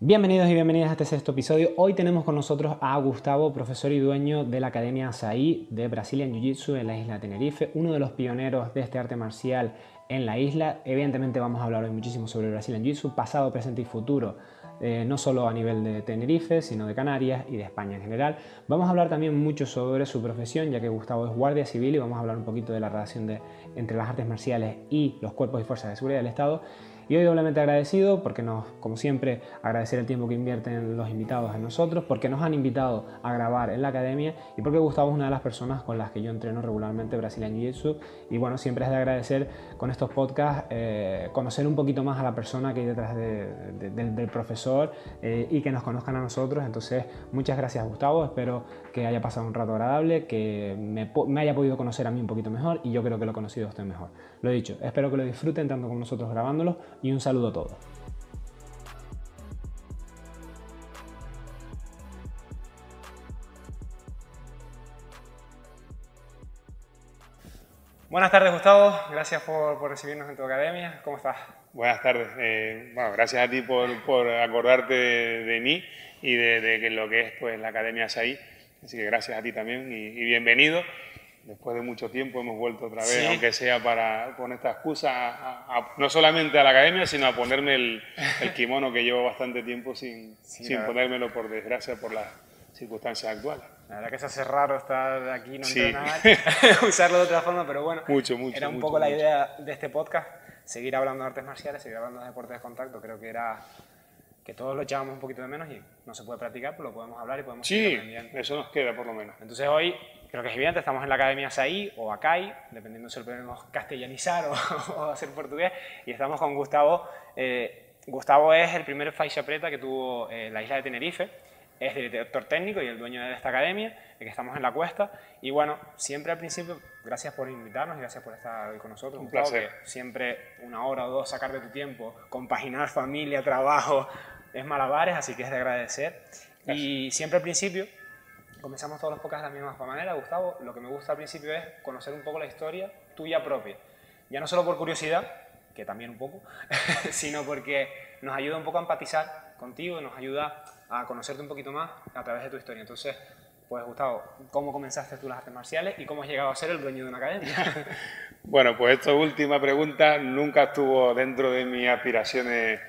Bienvenidos y bienvenidas a este sexto episodio. Hoy tenemos con nosotros a Gustavo, profesor y dueño de la Academia Asaí de Brazilian Jiu-Jitsu en la isla de Tenerife, uno de los pioneros de este arte marcial en la isla. Evidentemente vamos a hablar hoy muchísimo sobre Brazilian Jiu-Jitsu, pasado, presente y futuro, eh, no solo a nivel de Tenerife, sino de Canarias y de España en general. Vamos a hablar también mucho sobre su profesión, ya que Gustavo es guardia civil y vamos a hablar un poquito de la relación entre las artes marciales y los cuerpos y fuerzas de seguridad del Estado. Y hoy doblemente agradecido porque nos, como siempre, agradecer el tiempo que invierten los invitados en nosotros, porque nos han invitado a grabar en la academia y porque Gustavo es una de las personas con las que yo entreno regularmente Brasileño Jiu-Jitsu. Y bueno, siempre es de agradecer con estos podcasts eh, conocer un poquito más a la persona que hay detrás del, profesor eh, y que nos conozcan a nosotros. Entonces, muchas gracias Gustavo, espero que haya pasado un rato agradable, que me, me haya podido conocer a mí un poquito mejor y yo creo que lo he conocido a usted mejor. Lo he dicho, espero que lo disfruten tanto como nosotros grabándolo y un saludo a todos. Buenas tardes Gustavo, gracias por, recibirnos en tu academia, ¿cómo estás? Buenas tardes, eh, bueno, gracias a ti por, acordarte de, mí y de, lo que es pues, la Academia SAI, así que gracias a ti también y bienvenido. Después de mucho tiempo hemos vuelto otra vez, aunque sea para con esta excusa, no solamente a la academia, sino a ponerme el, kimono que llevo bastante tiempo sin, sin ponérmelo, por desgracia, por las circunstancias actuales. La verdad que se hace raro estar aquí, no entrenar, usarlo de otra forma, pero bueno, mucho, mucho, era un poco la idea de este podcast, seguir hablando de artes marciales, seguir hablando de deportes de contacto, creo que era que todos lo echábamos un poquito de menos y no se puede practicar, pero lo podemos hablar y podemos Sí, eso nos queda por lo menos. Entonces hoy creo que es evidente, estamos en la Academia SAI o ACAI, dependiendo si lo podemos castellanizar o, hacer portugués, y estamos con Gustavo. Eh, Gustavo es el primer faixa preta que tuvo eh, la isla de Tenerife, es director técnico y el dueño de esta academia, que estamos en la cuesta. Y bueno, siempre al principio, gracias por invitarnos y gracias por estar hoy con nosotros. Un placer. siempre una hora o dos sacar de tu tiempo, compaginar familia, trabajo, es malabares, así que es de agradecer. Y siempre al principio, comenzamos todos los podcasts de la misma manera, Gustavo, lo que me gusta al principio es conocer un poco la historia tuya propia. Ya no solo por curiosidad, que también un poco, sino porque nos ayuda un poco a empatizar contigo, nos ayuda a conocerte un poquito más a través de tu historia. Entonces, pues Gustavo, ¿cómo comenzaste tú las artes marciales y cómo has llegado a ser el dueño de una academia? bueno, pues esta última pregunta nunca estuvo dentro de mis aspiraciones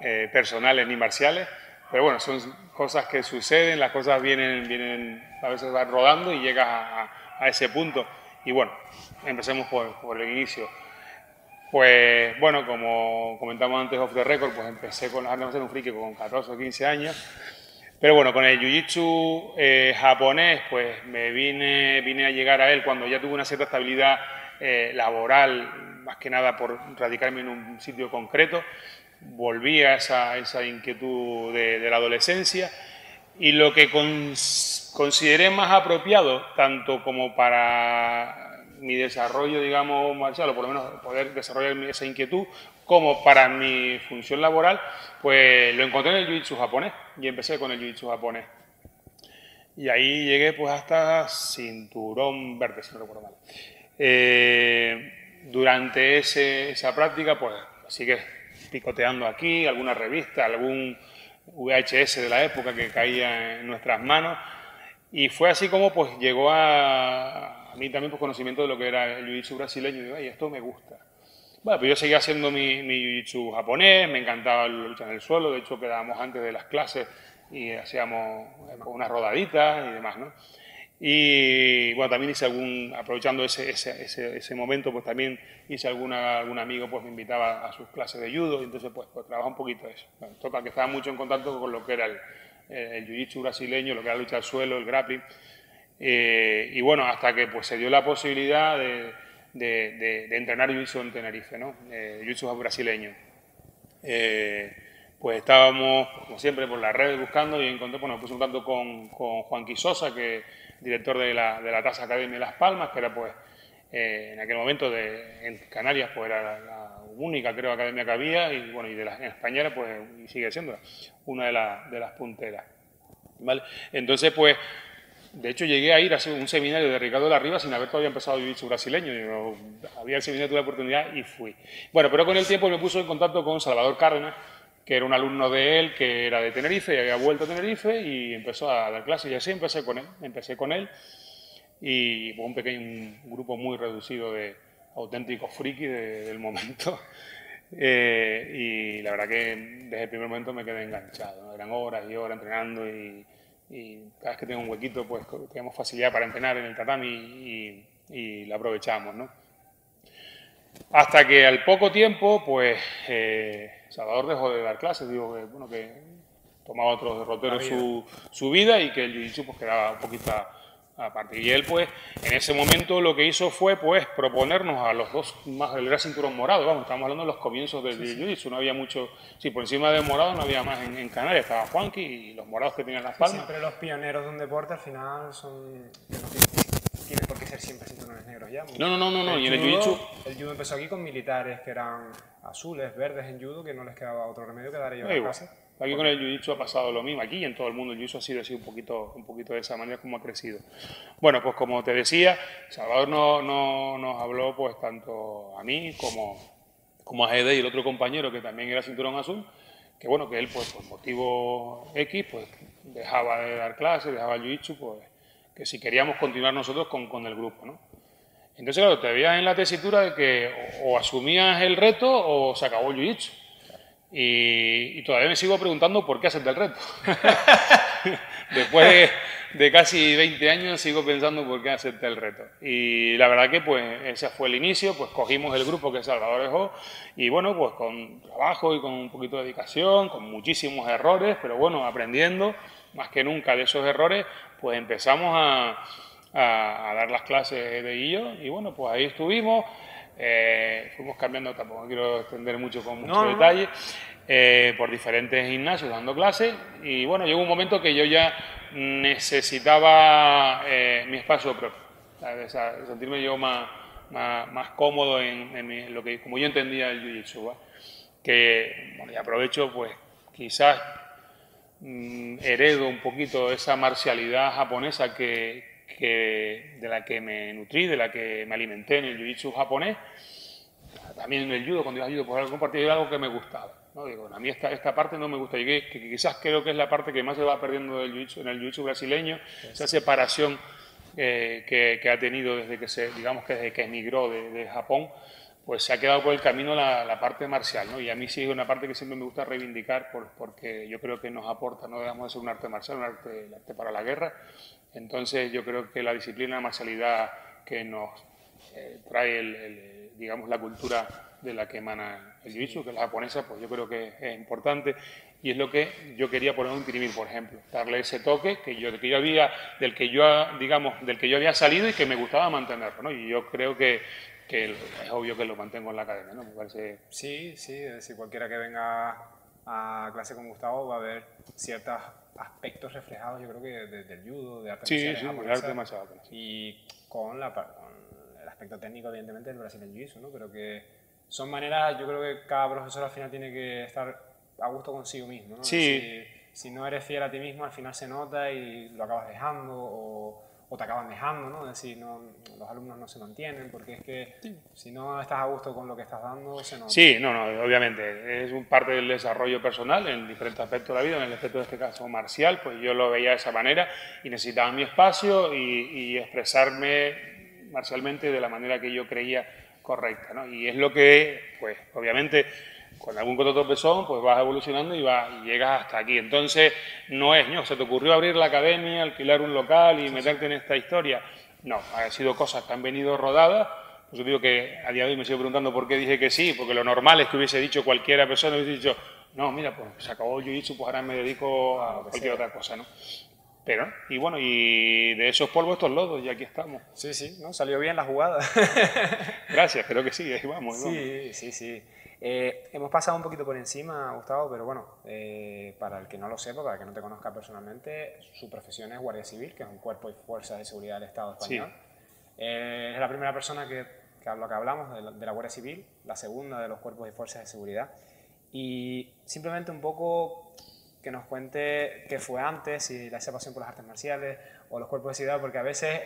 eh, personales ni marciales, pero bueno, son cosas que suceden, las cosas vienen, vienen a veces van rodando y llegas a, ese punto. Y bueno, empecemos por, el inicio. Pues bueno, como comentamos antes off the record, pues empecé con las artes marciales un friki con 14 o 15 años. Pero bueno, con el jiu-jitsu eh, japonés, pues me vine, vine a llegar a él cuando ya tuve una cierta estabilidad eh, laboral, más que nada por radicarme en un sitio concreto volví a esa, esa inquietud de, la adolescencia y lo que consideré más apropiado, tanto como para mi desarrollo, digamos, marcial, o por lo menos poder desarrollar esa inquietud, como para mi función laboral, pues lo encontré en el jiu-jitsu japonés y empecé con el jiu-jitsu japonés. Y ahí llegué pues hasta cinturón verde, si no recuerdo mal. Eh, durante ese, esa práctica, pues así que picoteando aquí, alguna revista, algún VHS de la época que caía en nuestras manos. Y fue así como pues llegó a, mí también pues, conocimiento de lo que era el jiu-jitsu brasileño. Y digo, ay, esto me gusta. Bueno, pues yo seguía haciendo mi, mi jiu-jitsu japonés, me encantaba la lucha en el suelo, de hecho quedábamos antes de las clases y hacíamos unas rodaditas y demás, ¿no? Y bueno, también hice algún, aprovechando ese, ese, ese, momento, pues también hice alguna, algún amigo, pues me invitaba a sus clases de judo, y entonces pues, pues trabaja un poquito eso. toca que estaba mucho en contacto con lo que era el, el jiu-jitsu brasileño, lo que era la lucha al suelo, el grappling. Eh, y bueno, hasta que pues se dio la posibilidad de, de, de, entrenar jiu-jitsu en Tenerife, ¿no? Eh, jiu-jitsu brasileño. Eh, pues estábamos, como siempre, por las redes buscando y encontré, bueno, me puse un tanto con, con Juan Quisosa, que director de la, de la Tasa Academia de Las Palmas, que era pues eh, en aquel momento de, en Canarias pues era la, única creo academia que había y bueno y de las en española pues y sigue siendo una de, de las punteras ¿vale? entonces pues de hecho llegué a ir a un seminario de Ricardo de la Riva sin haber todavía empezado a vivir su brasileño yo, había el seminario tuve la oportunidad y fui bueno pero con el tiempo me puso en contacto con Salvador Cárdenas que era un alumno de él que era de Tenerife y había vuelto a Tenerife y empezó a dar clases y así empecé con él. Empecé con él y un pequeño grupo muy reducido de auténticos frikis del momento. Eh, y la verdad que desde el primer momento me quedé enganchado. Eran horas y horas entrenando y, cada vez que tengo un huequito pues tenemos facilidad para entrenar en el tatami y, y la aprovechamos. ¿no? Hasta que al poco tiempo pues eh, Salvador dejó de dar clases, digo que, bueno, que tomaba otros derroteros su, su, vida y que el jiu-jitsu pues quedaba un poquito aparte. Y él pues en ese momento lo que hizo fue pues proponernos a los dos, más el era cinturón morado, vamos, estamos hablando de los comienzos del jiu-jitsu, no había mucho, sí, por encima de morado no había más en, Canarias, estaba Juanqui y los morados que tenían las palmas. pero los pioneros de un deporte al final son tiene por qué ser siempre cinturones negros ya. No, no, no, no, no. y en el jiu-jitsu... El judo empezó aquí con militares que eran azules, verdes en judo, que no les quedaba otro remedio que dar ellos a clase. Aquí con el jiu-jitsu ha pasado lo mismo, aquí en todo el mundo el jiu-jitsu ha sido así un poquito, un poquito de esa manera como ha crecido. Bueno, pues como te decía, Salvador no, no, nos habló pues tanto a mí como, como a Gede y el otro compañero que también era cinturón azul, que bueno, que él pues por motivo X pues dejaba de dar clases, dejaba el jiu-jitsu, pues que si queríamos continuar nosotros con, con el grupo. ¿no? Entonces, claro, te veías en la tesitura de que o, asumías el reto o se acabó el jiu-jitsu. Y, todavía me sigo preguntando por qué hacerte el reto. Después de, casi 20 años sigo pensando por qué hacerte el reto. Y la verdad que pues ese fue el inicio, pues cogimos el grupo que Salvador dejó y bueno, pues con trabajo y con un poquito de dedicación, con muchísimos errores, pero bueno, aprendiendo más que nunca de esos errores, pues empezamos a, dar las clases de guillo y bueno, pues ahí estuvimos. Eh, fuimos cambiando, tampoco quiero extender mucho con mucho detalle, eh, por diferentes gimnasios dando clases y bueno, llegó un momento que yo ya necesitaba eh, mi espacio propio, sentirme yo más, más, cómodo en, lo que, como yo entendía el Jiu-Jitsu, que bueno, y aprovecho pues quizás heredo un poquito esa marcialidad japonesa que, de la que me nutrí, de la que me alimenté en el jiu-jitsu japonés, también en el judo, cuando iba a judo, pues algo compartido algo que me gustaba. ¿no? Digo, a mí esta, esta parte no me gusta, y que, quizás creo que es la parte que más se va perdiendo del jiu en el jiu-jitsu brasileño, esa separación eh, que, ha tenido desde que se, digamos que desde que emigró de, de Japón, pues se ha quedado por el camino la, parte marcial, ¿no? Y a mí sí es una parte que siempre me gusta reivindicar porque yo creo que nos aporta, no dejamos de ser un arte marcial, un arte, para la guerra. Entonces yo creo que la disciplina, la marcialidad que nos eh, trae, digamos, la cultura de la que emana el jiu que es la japonesa, pues yo creo que es importante y es lo que yo quería poner un tirimir, por ejemplo, darle ese toque que yo, que yo había, del que yo, digamos, del que yo había salido y que me gustaba mantenerlo, ¿no? Y yo creo que, que es obvio que lo mantengo en la academia, ¿no? Me parece... Sí, sí, es decir, cualquiera que venga a clase con Gustavo va a ver ciertos aspectos reflejados, yo creo que desde el judo, de arte sí, sí, arte marcial. Y con, la, con el aspecto técnico, evidentemente, del Brasil Jiu-Jitsu, ¿no? Pero que son maneras, yo creo que cada profesor al final tiene que estar a gusto consigo mismo, ¿no? Sí. Si, si no eres fiel a ti mismo, al final se nota y lo acabas dejando o o te acaban dejando, ¿no? Es decir, no, los alumnos no se mantienen, porque es que si no estás a gusto con lo que estás dando, se nota. Sí, no, no, obviamente, es un parte del desarrollo personal en diferentes aspectos de la vida, en el aspecto de este caso marcial, pues yo lo veía de esa manera y necesitaba mi espacio y, y expresarme marcialmente de la manera que yo creía correcta, ¿no? Y es lo que, pues, obviamente con algún otro tropezón, pues vas evolucionando y, vas, y llegas hasta aquí. Entonces, no es, ¿no? ¿Se te ocurrió abrir la academia, alquilar un local y meterte en esta historia? No, han sido cosas que han venido rodadas. Pues yo digo que a día de hoy me sigo preguntando por qué dije que sí, porque lo normal es que hubiese dicho cualquiera persona, hubiese dicho, no, mira, pues se acabó yo jiu pues ahora me dedico a cualquier otra cosa, ¿no? Pero, y bueno, y de esos polvos estos lodos, y aquí estamos. Sí, sí, ¿no? Salió bien la jugada. Gracias, creo que sí, ahí vamos. Sí, sí, sí. Eh, hemos pasado un poquito por encima, Gustavo, pero bueno, eh, para el que no lo sepa, para el que no te conozca personalmente, su profesión es Guardia Civil, que es un cuerpo y fuerza de seguridad del Estado español. Eh, es la primera persona que, que, que hablamos de la, de la, Guardia Civil, la segunda de los cuerpos y fuerzas de seguridad. Y simplemente un poco que nos cuente qué fue antes, si la pasión por las artes marciales o los cuerpos de seguridad, porque a veces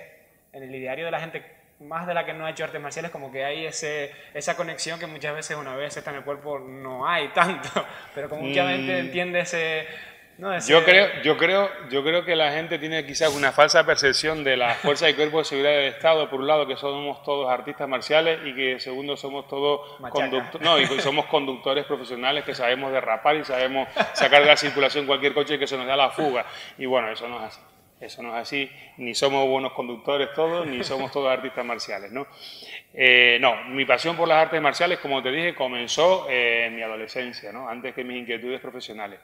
en el ideario de la gente más de la que no ha hecho artes marciales, como que hay ese, esa conexión que muchas veces una vez está en el cuerpo no hay tanto, pero como mucha gente mm. entiende ese, yo, creo, yo, creo, yo creo que la gente tiene quizás una falsa percepción de la fuerza y cuerpo de seguridad del Estado, por un lado, que somos todos artistas marciales y que segundo somos todos conductores, no, y somos conductores profesionales que sabemos derrapar y sabemos sacar de la circulación cualquier coche que se nos da la fuga. Y bueno, eso no es así. Eso no es así, ni somos buenos conductores todos, ni somos todos artistas marciales, ¿no? Eh, no, mi pasión por las artes marciales, como te dije, comenzó eh, en mi adolescencia, ¿no? Antes que mis inquietudes profesionales.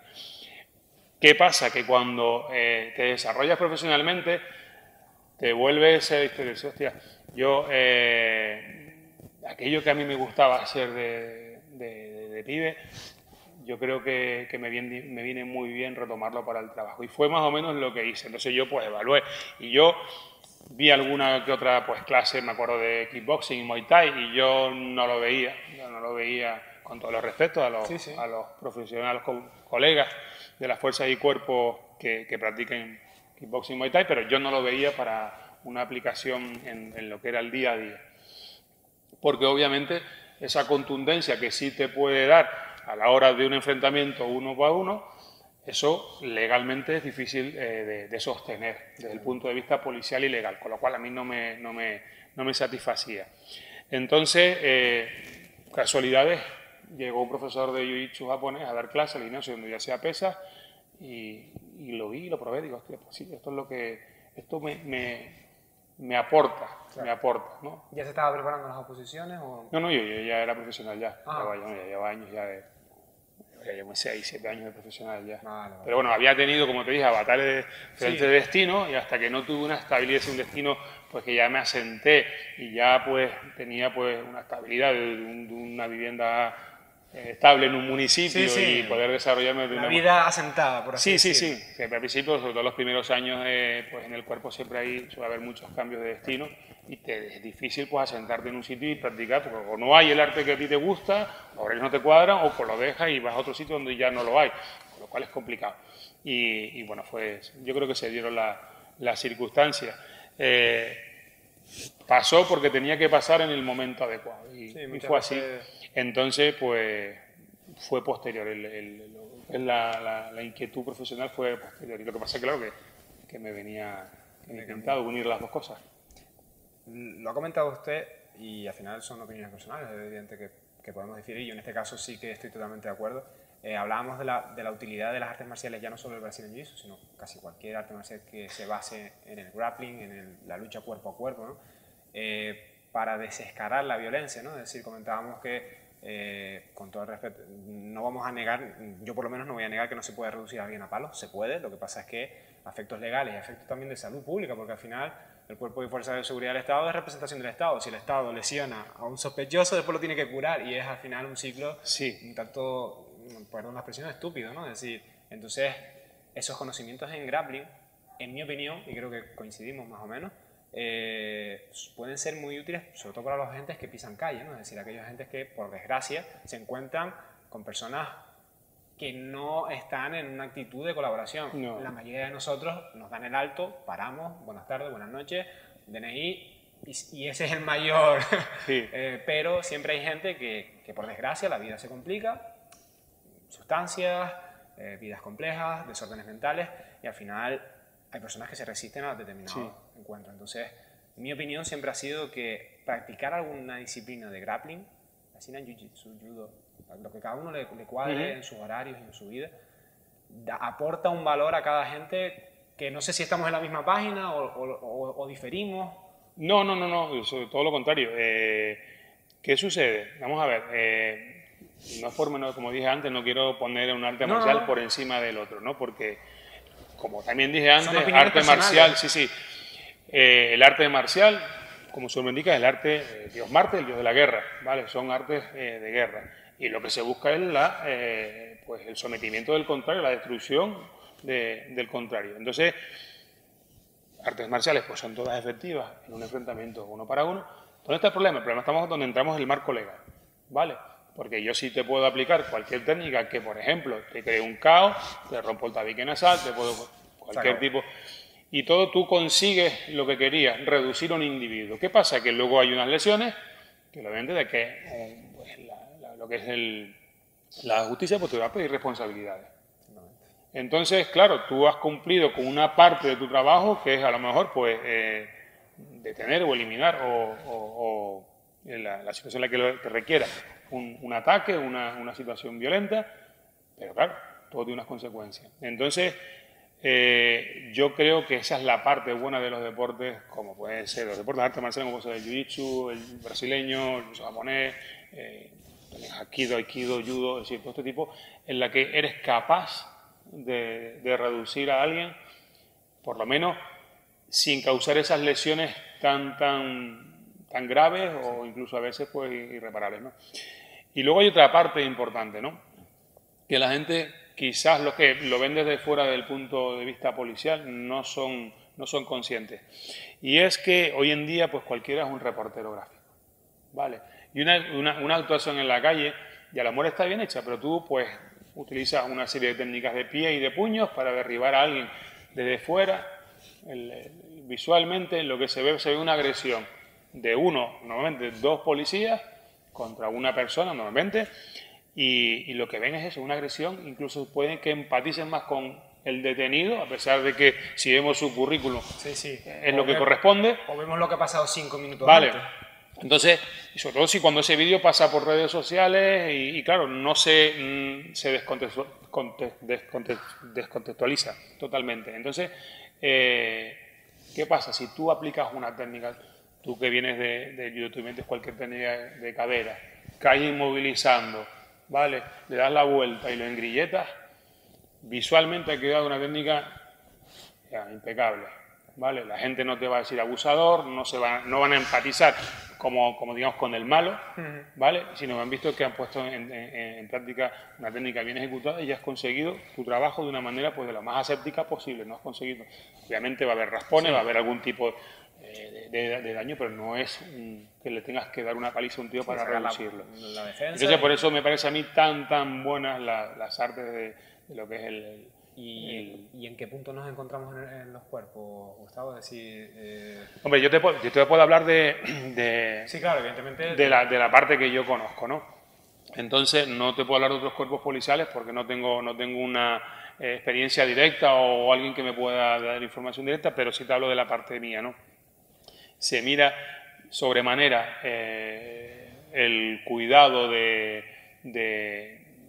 ¿Qué pasa? Que cuando eh, te desarrollas profesionalmente, te vuelves, eh, hostia, yo, eh, aquello que a mí me gustaba hacer de, de, pibe, yo creo que, me, viene, me, viene, muy bien retomarlo para el trabajo. Y fue más o menos lo que hice. Entonces yo pues evalué. Y yo vi alguna que otra pues clase, me acuerdo de kickboxing y Muay Thai, y yo no lo veía, yo no lo veía con todos los respetos a los, a los profesionales, colegas de las fuerzas y cuerpos que, que practiquen kickboxing Muay Thai, pero yo no lo veía para una aplicación en, lo que era el día a día. Porque obviamente esa contundencia que sí te puede dar a la hora de un enfrentamiento uno a uno, eso legalmente es difícil eh, de, sostener desde el punto de vista policial y legal, con lo cual a mí no me, no me, no me satisfacía. Entonces, eh, casualidades, llegó un profesor de Jiu-Jitsu japonés a dar clase al gimnasio donde ya sea pesa y, y, lo vi y lo probé. Digo, hostia, pues sí, esto es lo que, esto me, me, me aporta, me aporta, ¿no? ¿Ya se estaba preparando las oposiciones? O? No, no, yo, ya era profesional ya, ah. ya, llevaba años ya de, ya llevo 6, 7 años de profesional ya. Pero bueno, había tenido, como te dije, avatares de diferentes de destino y hasta que no tuve una estabilidad un destino, pues que ya me asenté y ya pues tenía pues una estabilidad de, de una vivienda estable en un municipio y poder desarrollarme de una vida asentada, por así Sí, sí, sí. Al principio, sobre todo los primeros años, eh, pues en el cuerpo siempre hay, suele haber muchos cambios de destino y te, es difícil pues asentarte en un sitio y practicar, porque o no hay el arte que a ti te gusta, los horarios no te cuadran, o pues lo dejas y vas a otro sitio donde ya no lo hay, con lo cual es complicado. Y, bueno, fue, yo creo que se dieron las circunstancias. Eh, pasó porque tenía que pasar en el momento adecuado y, fue así. Entonces, pues fue posterior. la, inquietud profesional fue posterior. Y lo que pasa claro, que, que me venía intentado unir las dos cosas. Lo ha comentado usted y al final son opiniones personales, es evidente que, que podemos decir, y yo en este caso sí que estoy totalmente de acuerdo. Eh, hablábamos de la, de la, utilidad de las artes marciales, ya no solo el Brazilian Jiu-Jitsu, sino casi cualquier arte marcial que se base en el grappling, en la lucha cuerpo a cuerpo, ¿no? Eh, para desescalar la violencia. ¿no? Es decir, comentábamos que eh, con todo el respeto, no vamos a negar, yo por lo menos no voy a negar que no se puede reducir a alguien a palos, se puede, lo que pasa es que efectos legales y efectos también de salud pública, porque al final el Cuerpo de Fuerza de Seguridad del Estado es representación del Estado. Si el Estado lesiona a un sospechoso, después lo tiene que curar y es al final un ciclo sí. un tanto, perdón la expresión, estúpido, ¿no? Es decir, entonces esos conocimientos en grappling, en mi opinión, y creo que coincidimos más o menos, eh, pueden ser muy útiles, sobre todo para los agentes que pisan calle, ¿no? es decir, aquellos agentes que, por desgracia, se encuentran con personas que no están en una actitud de colaboración. La mayoría de nosotros nos dan el alto, paramos, buenas tardes, buenas noches, DNI, y, ese es el mayor. Eh, pero siempre hay gente que, que, por desgracia, la vida se complica, sustancias, eh, vidas complejas, desórdenes mentales, y al final hay personas que se resisten a determinados encuentros. Entonces, mi opinión siempre ha sido que practicar alguna disciplina de grappling, así en jiu-jitsu, judo, lo que cada uno le, cuadre en sus horarios y en su vida, aporta un valor a cada gente que no sé si estamos en la misma página o, diferimos. No, no, no, no, sobre todo lo contrario. Eh, ¿Qué sucede? Vamos a ver. Eh, no es por menos, como dije antes, no quiero poner un arte marcial por encima del otro, ¿no? Porque como también dije antes, arte marcial, sí, sí. Eh, el arte marcial, como su nombre indica, es el arte de Dios Marte, el dios de la guerra, ¿vale? Son artes eh, de guerra. Y lo que se busca es la, eh, pues el sometimiento del contrario, la destrucción del contrario. Entonces, artes marciales pues son todas efectivas en un enfrentamiento uno para uno. ¿Dónde está el problema? El problema estamos donde entramos en el marco legal, ¿vale? Porque yo sí te puedo aplicar cualquier técnica que, por ejemplo, te cree un caos, te rompo el tabique nasal, te puedo cualquier tipo. y todo tú consigues lo que querías, reducir a un individuo. ¿Qué pasa? Que luego hay unas lesiones que lo vende de que eh, pues, lo que es la justicia pues te va a pedir responsabilidades. Entonces, claro, tú has cumplido con una parte de tu trabajo que es a lo mejor pues eh, detener o eliminar o, la, situación en la que, te requiera un, ataque, una, una situación violenta, pero claro, todo tiene unas consecuencias. Entonces, eh, yo creo que esa es la parte buena de los deportes, como pueden ser los deportes de arte marcial, como puede ser el jiu-jitsu, el brasileño, el japonés, eh, el aikido, aikido, judo, es decir, todo este tipo, en la que eres capaz de, reducir a alguien, por lo menos sin causar esas lesiones tan, tan, tan graves o incluso a veces pues irreparables. ¿no? Y luego hay otra parte importante, ¿no? que la gente quizás los que lo ven desde fuera del punto de vista policial no son, no son conscientes. Y es que hoy en día pues cualquiera es un reportero gráfico. ¿vale? Y una, una, actuación en la calle, y a la muerte está bien hecha, pero tú pues utilizas una serie de técnicas de pie y de puños para derribar a alguien desde fuera. visualmente lo que se ve, se ve una agresión de uno, normalmente dos policías, contra una persona normalmente, y, lo que ven es eso, una agresión, incluso pueden que empaticen más con el detenido, a pesar de que si vemos su currículum es lo que corresponde. O vemos lo que ha pasado cinco minutos vale. Entonces, y sobre todo si cuando ese vídeo pasa por redes sociales y, claro, no se, mm, se descontextualiza totalmente. Entonces, eh, ¿qué pasa? Si tú aplicas una técnica, tú que vienes de, de YouTube, cualquier técnica de cadera, caes inmovilizando, ¿vale? Le das la vuelta y lo engrilletas, visualmente ha quedado una técnica impecable, ¿vale? La gente no te va a decir abusador, no, se va, no van a empatizar como, como digamos con el malo, ¿vale? Sino han visto que han puesto en, práctica una técnica bien ejecutada y has conseguido tu trabajo de una manera pues de lo más aséptica posible, no has conseguido. Obviamente va a haber raspones, va a haber algún tipo eh, de, daño, pero no es que le tengas que dar una paliza a un tío para reducirlo. Entonces, por eso me parece a mí tan, tan buenas las artes de, lo que es el... ¿Y, en qué punto nos encontramos en, los cuerpos, Gustavo? Decir, eh, Hombre, yo te, puedo, yo te puedo hablar de, sí, claro, evidentemente. De, la, de la parte que yo conozco, ¿no? Entonces, no te puedo hablar de otros cuerpos policiales porque no tengo, no tengo una eh, experiencia directa o alguien que me pueda dar información directa, pero sí te hablo de la parte mía, ¿no? Se mira sobremanera eh, el cuidado de,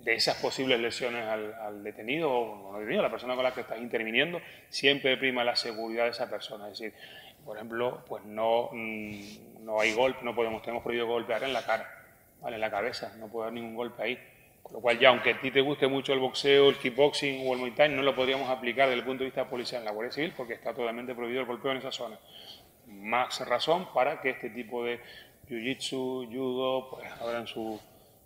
esas posibles lesiones al, detenido o no detenido, la persona con la que estás interviniendo, siempre prima la seguridad de esa persona. Es decir, por ejemplo, pues no, mm, no hay golpe, no podemos, tenemos prohibido golpear en la cara, ¿vale? en la cabeza, no puede haber ningún golpe ahí. Con lo cual ya, aunque a ti te guste mucho el boxeo, el kickboxing o el muay thai, no lo podríamos aplicar desde el punto de vista policial en la Guardia Civil porque está totalmente prohibido el golpeo en esa zona más razón para que este tipo de jiu-jitsu, judo, pues abran su,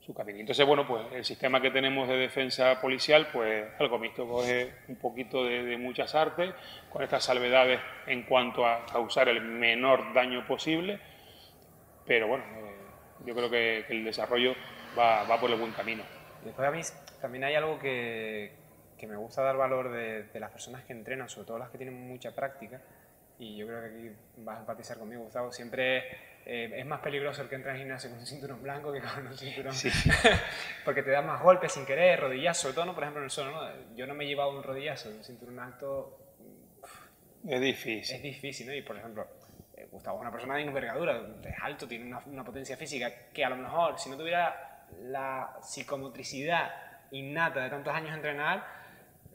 su camino. Entonces, bueno, pues el sistema que tenemos de defensa policial, pues algo mixto, coge un poquito de, muchas artes, con estas salvedades en cuanto a causar el menor daño posible, pero bueno, eh, yo creo que, el desarrollo va, va, por el buen camino. después a mí también hay algo que, que me gusta dar valor de, de las personas que entrenan, sobre todo las que tienen mucha práctica, y yo creo que aquí vas a empatizar conmigo, Gustavo, siempre eh, es más peligroso el que entra en gimnasio con un cinturón blanco que con un cinturón, sí. porque te da más golpes sin querer, rodillazo, sobre todo, ¿no? por ejemplo, en el suelo, ¿no? yo no me he llevado un rodillazo, un cinturón alto... Es difícil. Es difícil, ¿no? Y por ejemplo, eh, Gustavo es una persona de envergadura, es alto, tiene una, una potencia física que a lo mejor, si no tuviera la psicomotricidad innata de tantos años de entrenar,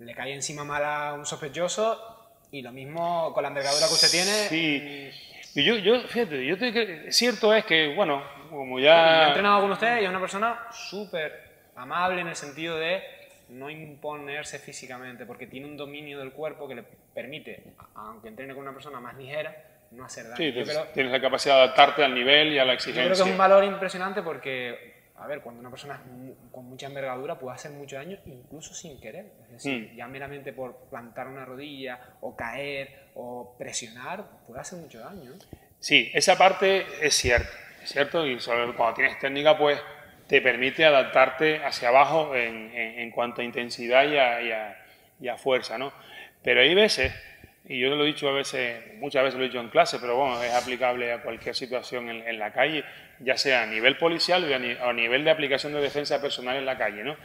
le cae encima mal a un sospechoso y lo mismo con la envergadura que usted tiene. Sí. Y yo, yo fíjate, yo te, cierto es que, bueno, como ya... he entrenado con usted y es una persona súper amable en el sentido de no imponerse físicamente, porque tiene un dominio del cuerpo que le permite, aunque entrene con una persona más ligera, no hacer daño. Sí, tienes la capacidad de adaptarte al nivel y a la exigencia. Yo creo que es un valor impresionante porque a ver, cuando una persona con mucha envergadura puede hacer mucho daño incluso sin querer. Es decir, mm. ya meramente por plantar una rodilla o caer o presionar puede hacer mucho daño. Sí, esa parte es cierta, es cierto, y sobre, cuando tienes técnica pues te permite adaptarte hacia abajo en, cuanto a intensidad y a, fuerza, ¿no? Pero hay veces y yo lo he dicho a veces, muchas veces lo he dicho en clase, pero bueno, es aplicable a cualquier situación en, la calle, ya sea a nivel policial o a, nivel de aplicación de defensa personal en la calle, ¿no?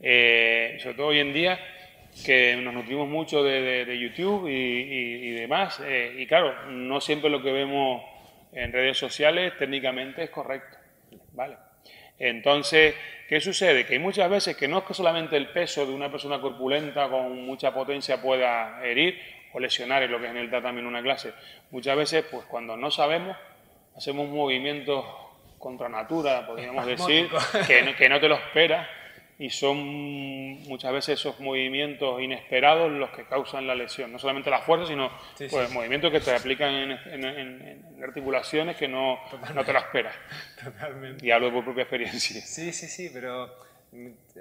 Eh, sobre todo hoy en día, que nos nutrimos mucho de, YouTube y, demás, eh, y claro, no siempre lo que vemos en redes sociales técnicamente es correcto, ¿vale? Entonces, ¿qué sucede? Que hay muchas veces que no es que solamente el peso de una persona corpulenta con mucha potencia pueda herir o lesionar, es lo que es en el también una clase. Muchas veces, pues cuando no sabemos, hacemos movimientos contra natura, podríamos decir, que que no te lo esperas y son muchas veces esos movimientos inesperados los que causan la lesión. No solamente la fuerza, sino pues, movimientos que te aplican en, articulaciones que no, no, te lo esperas. Totalmente. Y hablo por propia experiencia. Sí, sí, sí, pero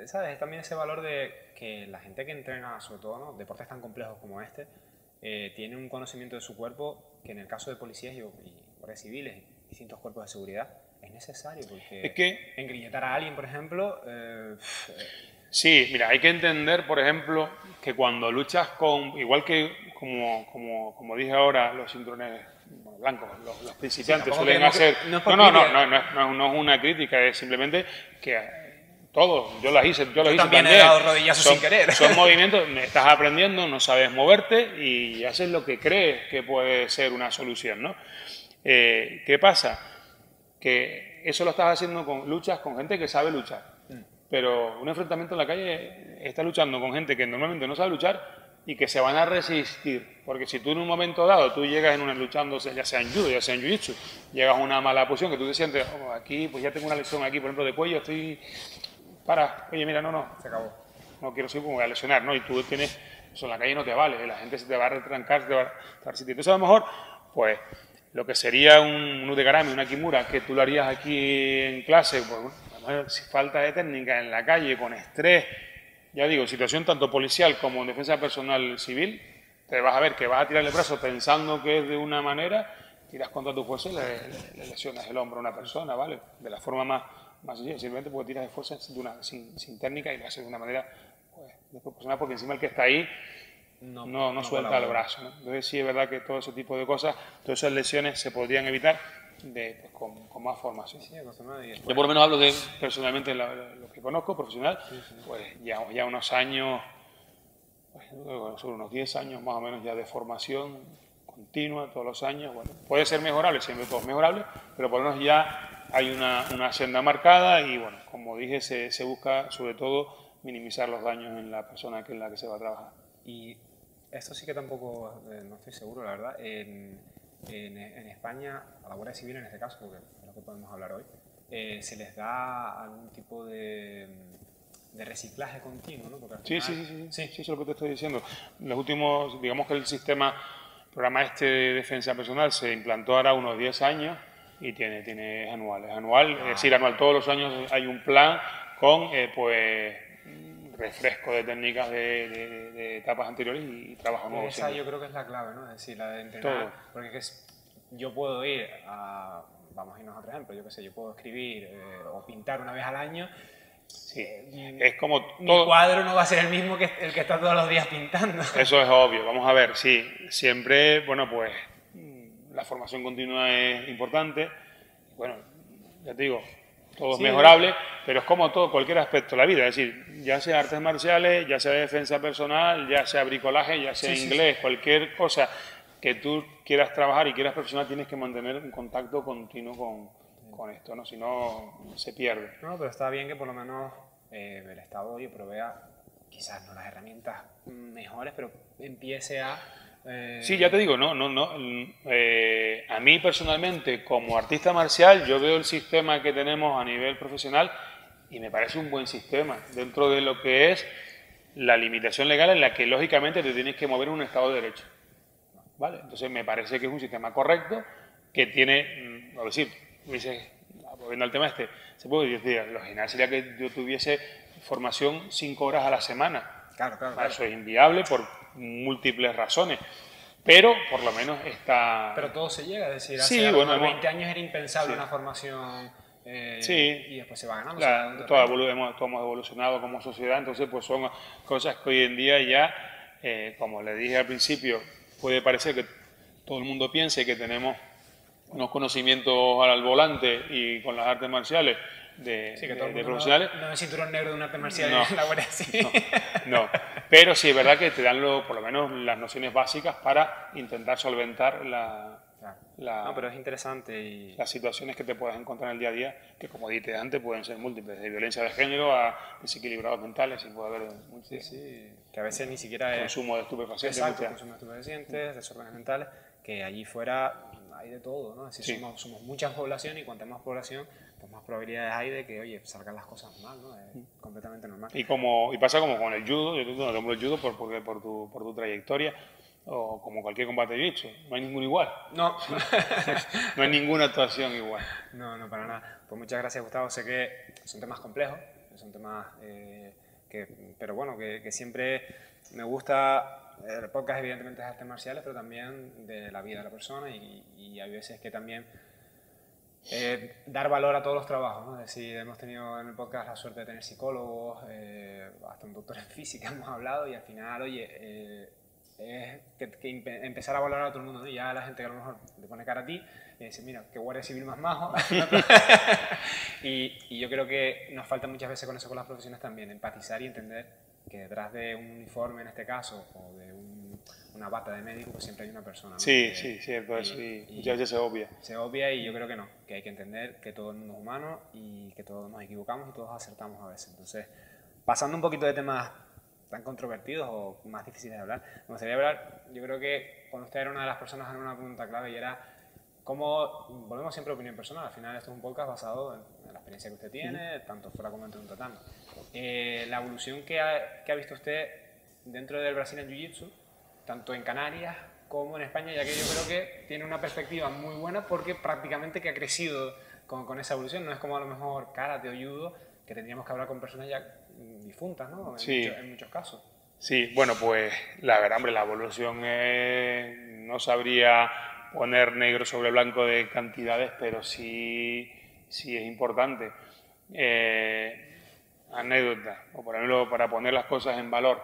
¿sabes? también ese valor de que la gente que entrena, sobre todo ¿no? deportes tan complejos como este, eh, tiene un conocimiento de su cuerpo que en el caso de policías y, guardias civiles distintos cuerpos de seguridad es necesario porque es que engrilletar a alguien, por ejemplo... Eh, sí, mira, hay que entender, por ejemplo, que cuando luchas con, igual que como, como, como dije ahora, los cinturones blancos, los, principiantes suelen hacer... No, no, no, no, no, no, es una crítica, es simplemente que todos, yo las hice, yo las hice también. he dado rodillazos son, sin querer. Son movimientos, estás aprendiendo, no sabes moverte y haces lo que crees que puede ser una solución, ¿no? Eh, ¿Qué pasa? que eso lo estás haciendo con luchas con gente que sabe luchar. Pero un enfrentamiento en la calle está luchando con gente que normalmente no sabe luchar y que se van a resistir. Porque si tú en un momento dado tú llegas en una luchando, ya sea en judo, ya sea en jiu-jitsu, llegas a una mala posición que tú te sientes, oh, aquí, pues ya tengo una lesión aquí, por ejemplo, de cuello, estoy. Para, oye, mira, no, no, se acabó. No quiero seguir, voy a lesionar, ¿no? Y tú tienes. Eso en la calle no te vale, la gente se te va a retrancar, se te va a resistir. Entonces, a lo mejor, pues lo que sería un Udegarami, una Kimura, que tú lo harías aquí en clase, pues, si falta de técnica en la calle, con estrés, ya digo, situación tanto policial como en defensa personal civil, te vas a ver que vas a tirar el brazo pensando que es de una manera, tiras contra tu fuerza y le, lesionas el hombro a una persona, ¿vale? De la forma más, más sencilla, simplemente porque tiras de fuerza sin, sin, técnica y lo haces de una manera pues, desproporcionada, porque encima el que está ahí no, no, suelta el brazo. Entonces sí es verdad que todo ese tipo de cosas, todas esas lesiones se podrían evitar de, pues, con, más formación. Yo por lo menos hablo de personalmente lo, que conozco, profesional, pues ya, ya unos años, pues, sobre unos 10 años más o menos ya de formación continua todos los años. Bueno, puede ser mejorable, siempre todo es mejorable, pero por lo menos ya hay una, una senda marcada y bueno, como dije, se, se busca sobre todo minimizar los daños en la persona que en la que se va a trabajar. Y esto sí que tampoco, eh, no estoy seguro, la verdad. En, en, España, a la Guardia Civil en este caso, porque es lo que podemos hablar hoy, eh, se les da algún tipo de, de reciclaje continuo, ¿no? sí, sí, sí, sí, sí, sí, eso es lo que te estoy diciendo. Los últimos, digamos que el sistema, programa este de defensa personal se implantó ahora unos 10 años y tiene, tiene anual, es anual, es decir, anual, todos los años hay un plan con, eh, pues, refresco de técnicas de, etapas anteriores y, trabajo nuevo. Esa yo creo que es la clave, ¿no? Es decir, la de entrenar. Porque es, yo puedo ir a, vamos a irnos a otro ejemplo, yo qué sé, yo puedo escribir eh, o pintar una vez al año. Sí, eh, es como todo... Mi cuadro no va a ser el mismo que el que está todos los días pintando. Eso es obvio. Vamos a ver, sí, siempre, bueno, pues la formación continua es importante. Bueno, ya te digo, todo es mejorable, pero es como todo, cualquier aspecto de la vida, es decir, ya sea artes marciales, ya sea defensa personal, ya sea bricolaje, ya sea inglés, cualquier cosa que tú quieras trabajar y quieras profesional, tienes que mantener un contacto continuo con, con esto, ¿no? si no se pierde. No, pero está bien que por lo menos eh, el Estado hoy provea quizás no las herramientas mejores, pero empiece a eh, sí, ya te digo, no, no, no. Eh, a mí personalmente, como artista marcial, yo veo el sistema que tenemos a nivel profesional y me parece un buen sistema dentro de lo que es la limitación legal en la que lógicamente te tienes que mover en un Estado de Derecho. ¿Vale? Entonces me parece que es un sistema correcto que tiene, mm, a decir, volviendo al tema este, se puede decir, lo general sería que yo tuviese formación cinco horas a la semana. Claro, claro, Eso es inviable por múltiples razones. Pero por lo menos está... Pero todo se llega, es decir, hace bueno, 20 años era impensable una formación... Eh, sí, y después se va ganando. todos, hemos, hemos, evolucionado como sociedad, entonces pues son cosas que hoy en día ya, eh, como le dije al principio, puede parecer que todo el mundo piense que tenemos unos conocimientos al volante y con las artes marciales de, profesionales. No, es cinturón negro de un arte marcial no, la no, pero sí es verdad que te dan por lo menos las nociones básicas para intentar solventar la, no, pero es interesante y... las situaciones que te puedes encontrar en el día a día, que como dije antes pueden ser múltiples, de violencia de género a desequilibrados mentales, y puede haber sí, sí, que a veces ni siquiera es... Consumo de estupefacientes. Exacto, consumo de estupefacientes, desórdenes mentales, que allí fuera hay de todo, ¿no? Es somos, somos mucha población y cuanta más población, pues más probabilidades hay de que, oye, salgan las cosas mal, ¿no? Es completamente normal. Y, como, y pasa como con el judo, yo tengo el judo por, por, por, tu, por tu trayectoria, o como cualquier combate de hecho, no hay ninguno igual. No. no hay ninguna actuación igual. No, no, para nada. Pues muchas gracias, Gustavo. Sé que son temas complejos, son temas eh, que, pero bueno, que, que, siempre me gusta. El podcast, evidentemente, es artes marciales, pero también de la vida de la persona y, y hay veces que también. Eh, dar valor a todos los trabajos, ¿no? Es decir, hemos tenido en el podcast la suerte de tener psicólogos, eh, hasta un doctor en física hemos hablado y al final, oye, es que, empezar a valorar a todo el mundo, ¿no? Y ya la gente que a lo mejor te pone cara a ti y dice, mira, qué guardia civil más majo. y, y, yo creo que nos falta muchas veces con eso con las profesiones también, empatizar y entender que detrás de un uniforme en este caso, o de una bata de médico, pues siempre hay una persona. Sí, sí, cierto, eso y, muchas veces se obvia. Se obvia y yo creo que no, que hay que entender que todo el mundo es humano y que todos nos equivocamos y todos acertamos a veces. Entonces, pasando un poquito de temas tan controvertidos o más difíciles de hablar. Me gustaría hablar, yo creo que con usted era una de las personas en una pregunta clave y era cómo, volvemos siempre a opinión personal, al final esto es un podcast basado en, la experiencia que usted tiene, tanto fuera como dentro de un tatami. Eh, la evolución que ha, que ha, visto usted dentro del Brasil en Jiu-Jitsu, tanto en Canarias como en España, ya que yo creo que tiene una perspectiva muy buena porque prácticamente que ha crecido con, con esa evolución, no es como a lo mejor karate o judo, que tendríamos que hablar con personas ya difuntas, ¿no? En, sí. en muchos casos. Sí, bueno, pues la verdad, hombre, la evolución no sabría poner negro sobre blanco de cantidades, pero sí, sí es importante. Eh, anécdota, o por ejemplo, para poner las cosas en valor.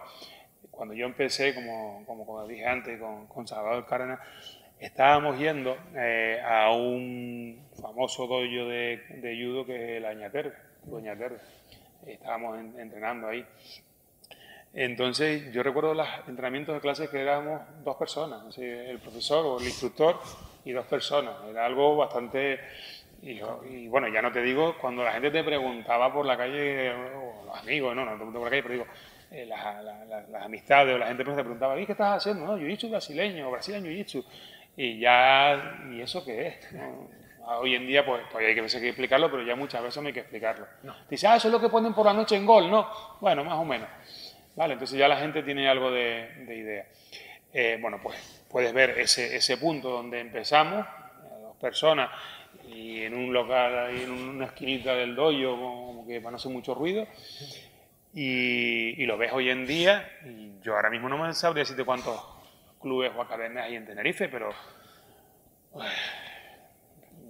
Cuando yo empecé, como, como, dije antes, con, Salvador Cárdenas, estábamos yendo eh, a un famoso dojo de, de judo que es Doña Terga estábamos entrenando ahí. Entonces, yo recuerdo los entrenamientos de clases que éramos dos personas, el profesor o el instructor y dos personas. Era algo bastante... Y, bueno, ya no te digo, cuando la gente te preguntaba por la calle, o los amigos, no, no te pregunto por la calle, pero digo, eh, las, amistades o la gente te preguntaba, ¿y qué estás haciendo? No, jiu-jitsu brasileño, brasileño jiu-jitsu. Y ya, ¿y eso qué es? hoy en día, pues todavía hay que, veces que explicarlo, pero ya muchas veces no hay que explicarlo. Dice, ah, eso es lo que ponen por la noche en gol, ¿no? Bueno, más o menos. Vale, entonces ya la gente tiene algo de, idea. Eh, bueno, pues puedes ver ese, ese punto donde empezamos, dos personas, y en un local, ahí en una esquinita del doyo, como que para no hacer mucho ruido. Y, lo ves hoy en día, y yo ahora mismo no me sabría decirte cuántos clubes o academias hay en Tenerife, pero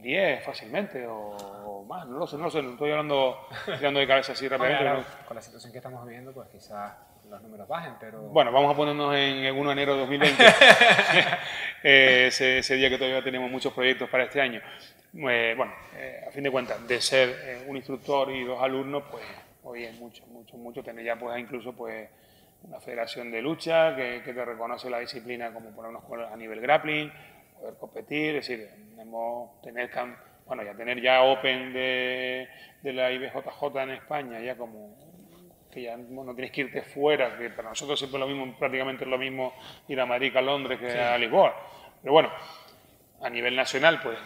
10 fácilmente o, más, no lo sé, no lo sé, estoy hablando tirando de cabeza así rápidamente. Con la situación que estamos viviendo, pues quizás los números bajen, pero... Bueno, vamos a ponernos en 1 de enero de 2020, eh, ese, día que todavía tenemos muchos proyectos para este año. Eh, bueno, eh, a fin de cuentas, de ser un instructor y dos alumnos, pues hoy es mucho, mucho, mucho, tener ya pues incluso pues una federación de lucha que, que te reconoce la disciplina como ponernos a nivel grappling, poder competir, es decir, tenemos tener bueno, ya tener ya Open de, de, la IBJJ en España, ya como que ya no tienes que irte fuera, que para nosotros siempre lo mismo, prácticamente es lo mismo ir a Madrid a Londres que a Lisboa. Pero bueno, a nivel nacional, pues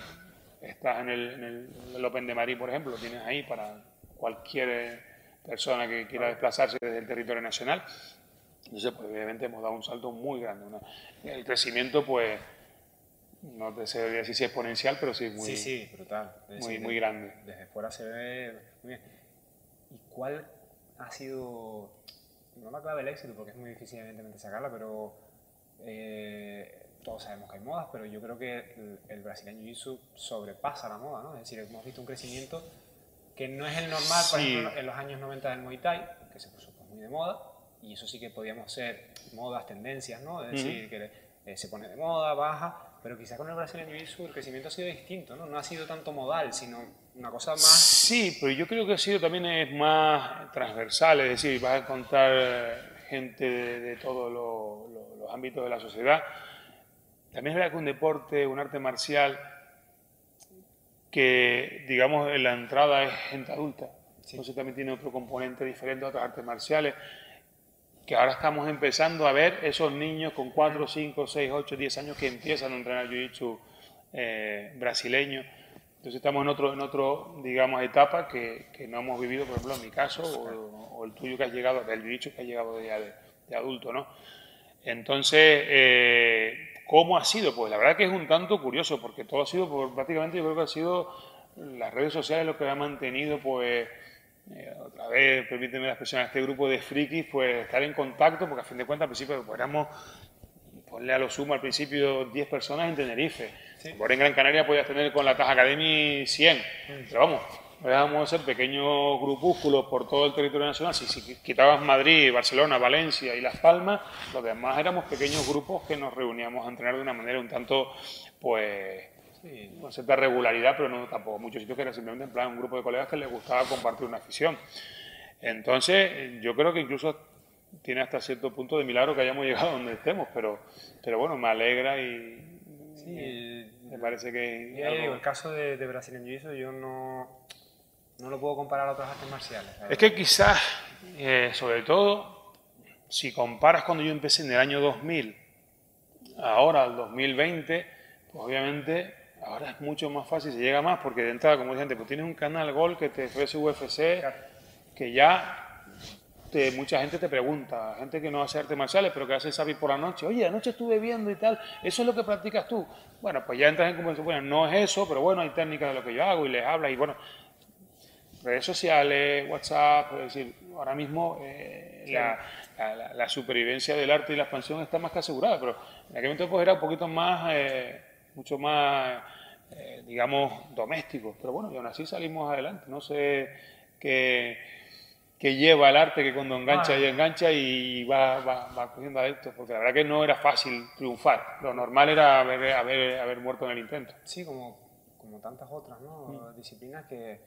estás en el, en el, Open de Madrid, por ejemplo, lo tienes ahí para cualquier persona que quiera desplazarse desde el territorio nacional. Entonces, pues obviamente hemos dado un salto muy grande. El crecimiento, pues no te sé decir si es exponencial, pero sí muy, sí, sí, brutal. muy, muy grande. Desde fuera se ve muy bien. ¿Y cuál ha sido, no la clave del éxito, porque es muy difícil evidentemente sacarla, pero eh, todos sabemos que hay modas, pero yo creo que el, brasileño jiu sobrepasa la moda, ¿no? Es decir, hemos visto un crecimiento que no es el normal, por ejemplo, en los años 90 del Muay Thai, que se puso pues, muy de moda, y eso sí que podíamos ser modas, tendencias, ¿no? Es decir, que eh, se pone de moda, baja, pero quizás con el Brazilian Jiu-Jitsu el crecimiento ha sido distinto, ¿no? No ha sido tanto modal, sino una cosa más... Sí, pero yo creo que ha sido también es más transversal, es decir, vas a encontrar gente de, todos los ámbitos de la sociedad. También es verdad que un deporte, un arte marcial, que digamos en la entrada es gente adulta, entonces también tiene otro componente diferente a otras artes marciales que ahora estamos empezando a ver esos niños con 4, 5, 6, 8, 10 años que empiezan a entrenar Jiu-Jitsu eh, brasileño. Entonces estamos en otro, en otro digamos, etapa que, que, no hemos vivido, por ejemplo, en mi caso, o, el tuyo que has llegado, del Jiu-Jitsu que ha llegado ya de, adulto, ¿no? Entonces, eh, ¿cómo ha sido? Pues la verdad que es un tanto curioso, porque todo ha sido, por, prácticamente yo creo que ha sido las redes sociales lo que ha mantenido, pues, eh, otra vez, permíteme la expresión, a este grupo de frikis, pues estar en contacto, porque a fin de cuentas al principio pues, éramos, ponle a lo sumo al principio 10 personas en Tenerife. Por en Gran Canaria podías tener con la Taja Academy 100, pero vamos, a ser pequeños grupúsculos por todo el territorio nacional. Si, si, quitabas Madrid, Barcelona, Valencia y Las Palmas, los demás éramos pequeños grupos que nos reuníamos a entrenar de una manera un tanto, pues, con cierta regularidad, pero no tampoco muchos sitios que era simplemente en plan un grupo de colegas que les gustaba compartir una afición. Entonces, yo creo que incluso tiene hasta cierto punto de milagro que hayamos llegado donde estemos, pero, pero bueno, me alegra y, me parece que... el caso de, de Brasil en Jiu yo no, no lo puedo comparar a otras artes marciales. Es que quizás, eh, sobre todo, si comparas cuando yo empecé en el año 2000, ahora al 2020, pues obviamente Ahora es mucho más fácil, se llega más, porque de entrada, como dice pues tienes un canal Gol que te ofrece UFC, que ya te, mucha gente te pregunta, gente que no hace artes marciales, pero que hace saber por la noche, oye, anoche estuve viendo y tal, ¿eso es lo que practicas tú? Bueno, pues ya entras en conversación, bueno, no es eso, pero bueno, hay técnicas de lo que yo hago y les habla y bueno, redes sociales, WhatsApp, es decir, ahora mismo eh, la, supervivencia del arte y la expansión está más que asegurada, pero en aquel momento pues era un poquito más... Eh, mucho más, eh, digamos, domésticos. Pero bueno, y aún así salimos adelante. No sé qué, lleva el arte que cuando engancha y engancha y va, va, va cogiendo adeptos, porque la verdad que no era fácil triunfar. Lo normal era haber, haber, haber muerto en el intento. Sí, como, como tantas otras ¿no? Mm. disciplinas que,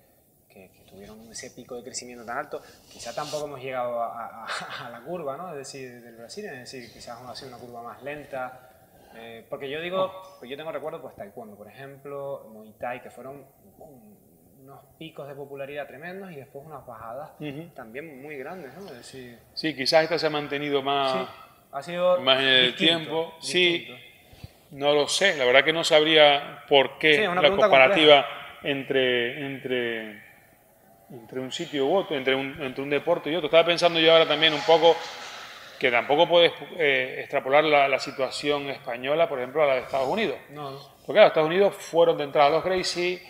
que, tuvieron ese pico de crecimiento tan alto. Quizá tampoco hemos llegado a, a, la curva ¿no? es decir, del Brasil, es decir, quizás ha sido una curva más lenta eh, porque yo digo, pues yo tengo recuerdo pues taekwondo, por ejemplo, Muay Thai, que fueron unos picos de popularidad tremendos y después unas bajadas también muy grandes, ¿no? sí, quizás esta se ha mantenido más, ha sido más en el tiempo. Sí, no lo sé, la verdad que no sabría por qué la comparativa entre, entre, entre un sitio u otro, entre un, entre un deporte y otro. Estaba pensando yo ahora también un poco que tampoco puedes eh, extrapolar la, situación española, por ejemplo, a la de Estados Unidos. No, Porque claro, Estados Unidos fueron de entrada los Gracie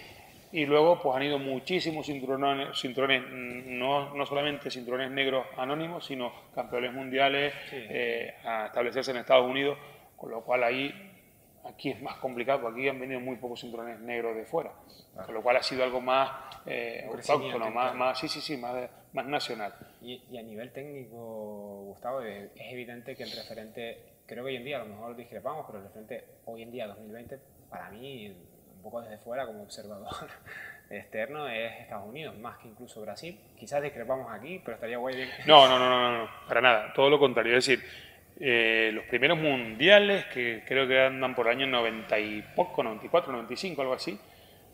y luego pues han ido muchísimos cinturones, cinturones no, no solamente cinturones negros anónimos, sino campeones mundiales eh, a establecerse en Estados Unidos, con lo cual ahí aquí es más complicado, aquí han venido muy pocos cinturones negros de fuera, con lo cual ha sido algo más eh, autóctono, más, más, sí, sí, sí, más, más nacional. Y, a nivel técnico, Gustavo, es, evidente que el referente, creo que hoy en día a lo mejor discrepamos, pero el referente hoy en día, 2020, para mí, un poco desde fuera como observador externo, es Estados Unidos, más que incluso Brasil. Quizás discrepamos aquí, pero estaría guay bien. No, no, no, no, no, para nada, todo lo contrario. Es decir, eh, los primeros mundiales, que creo que andan por el año 90 y poco, 94, 95, algo así,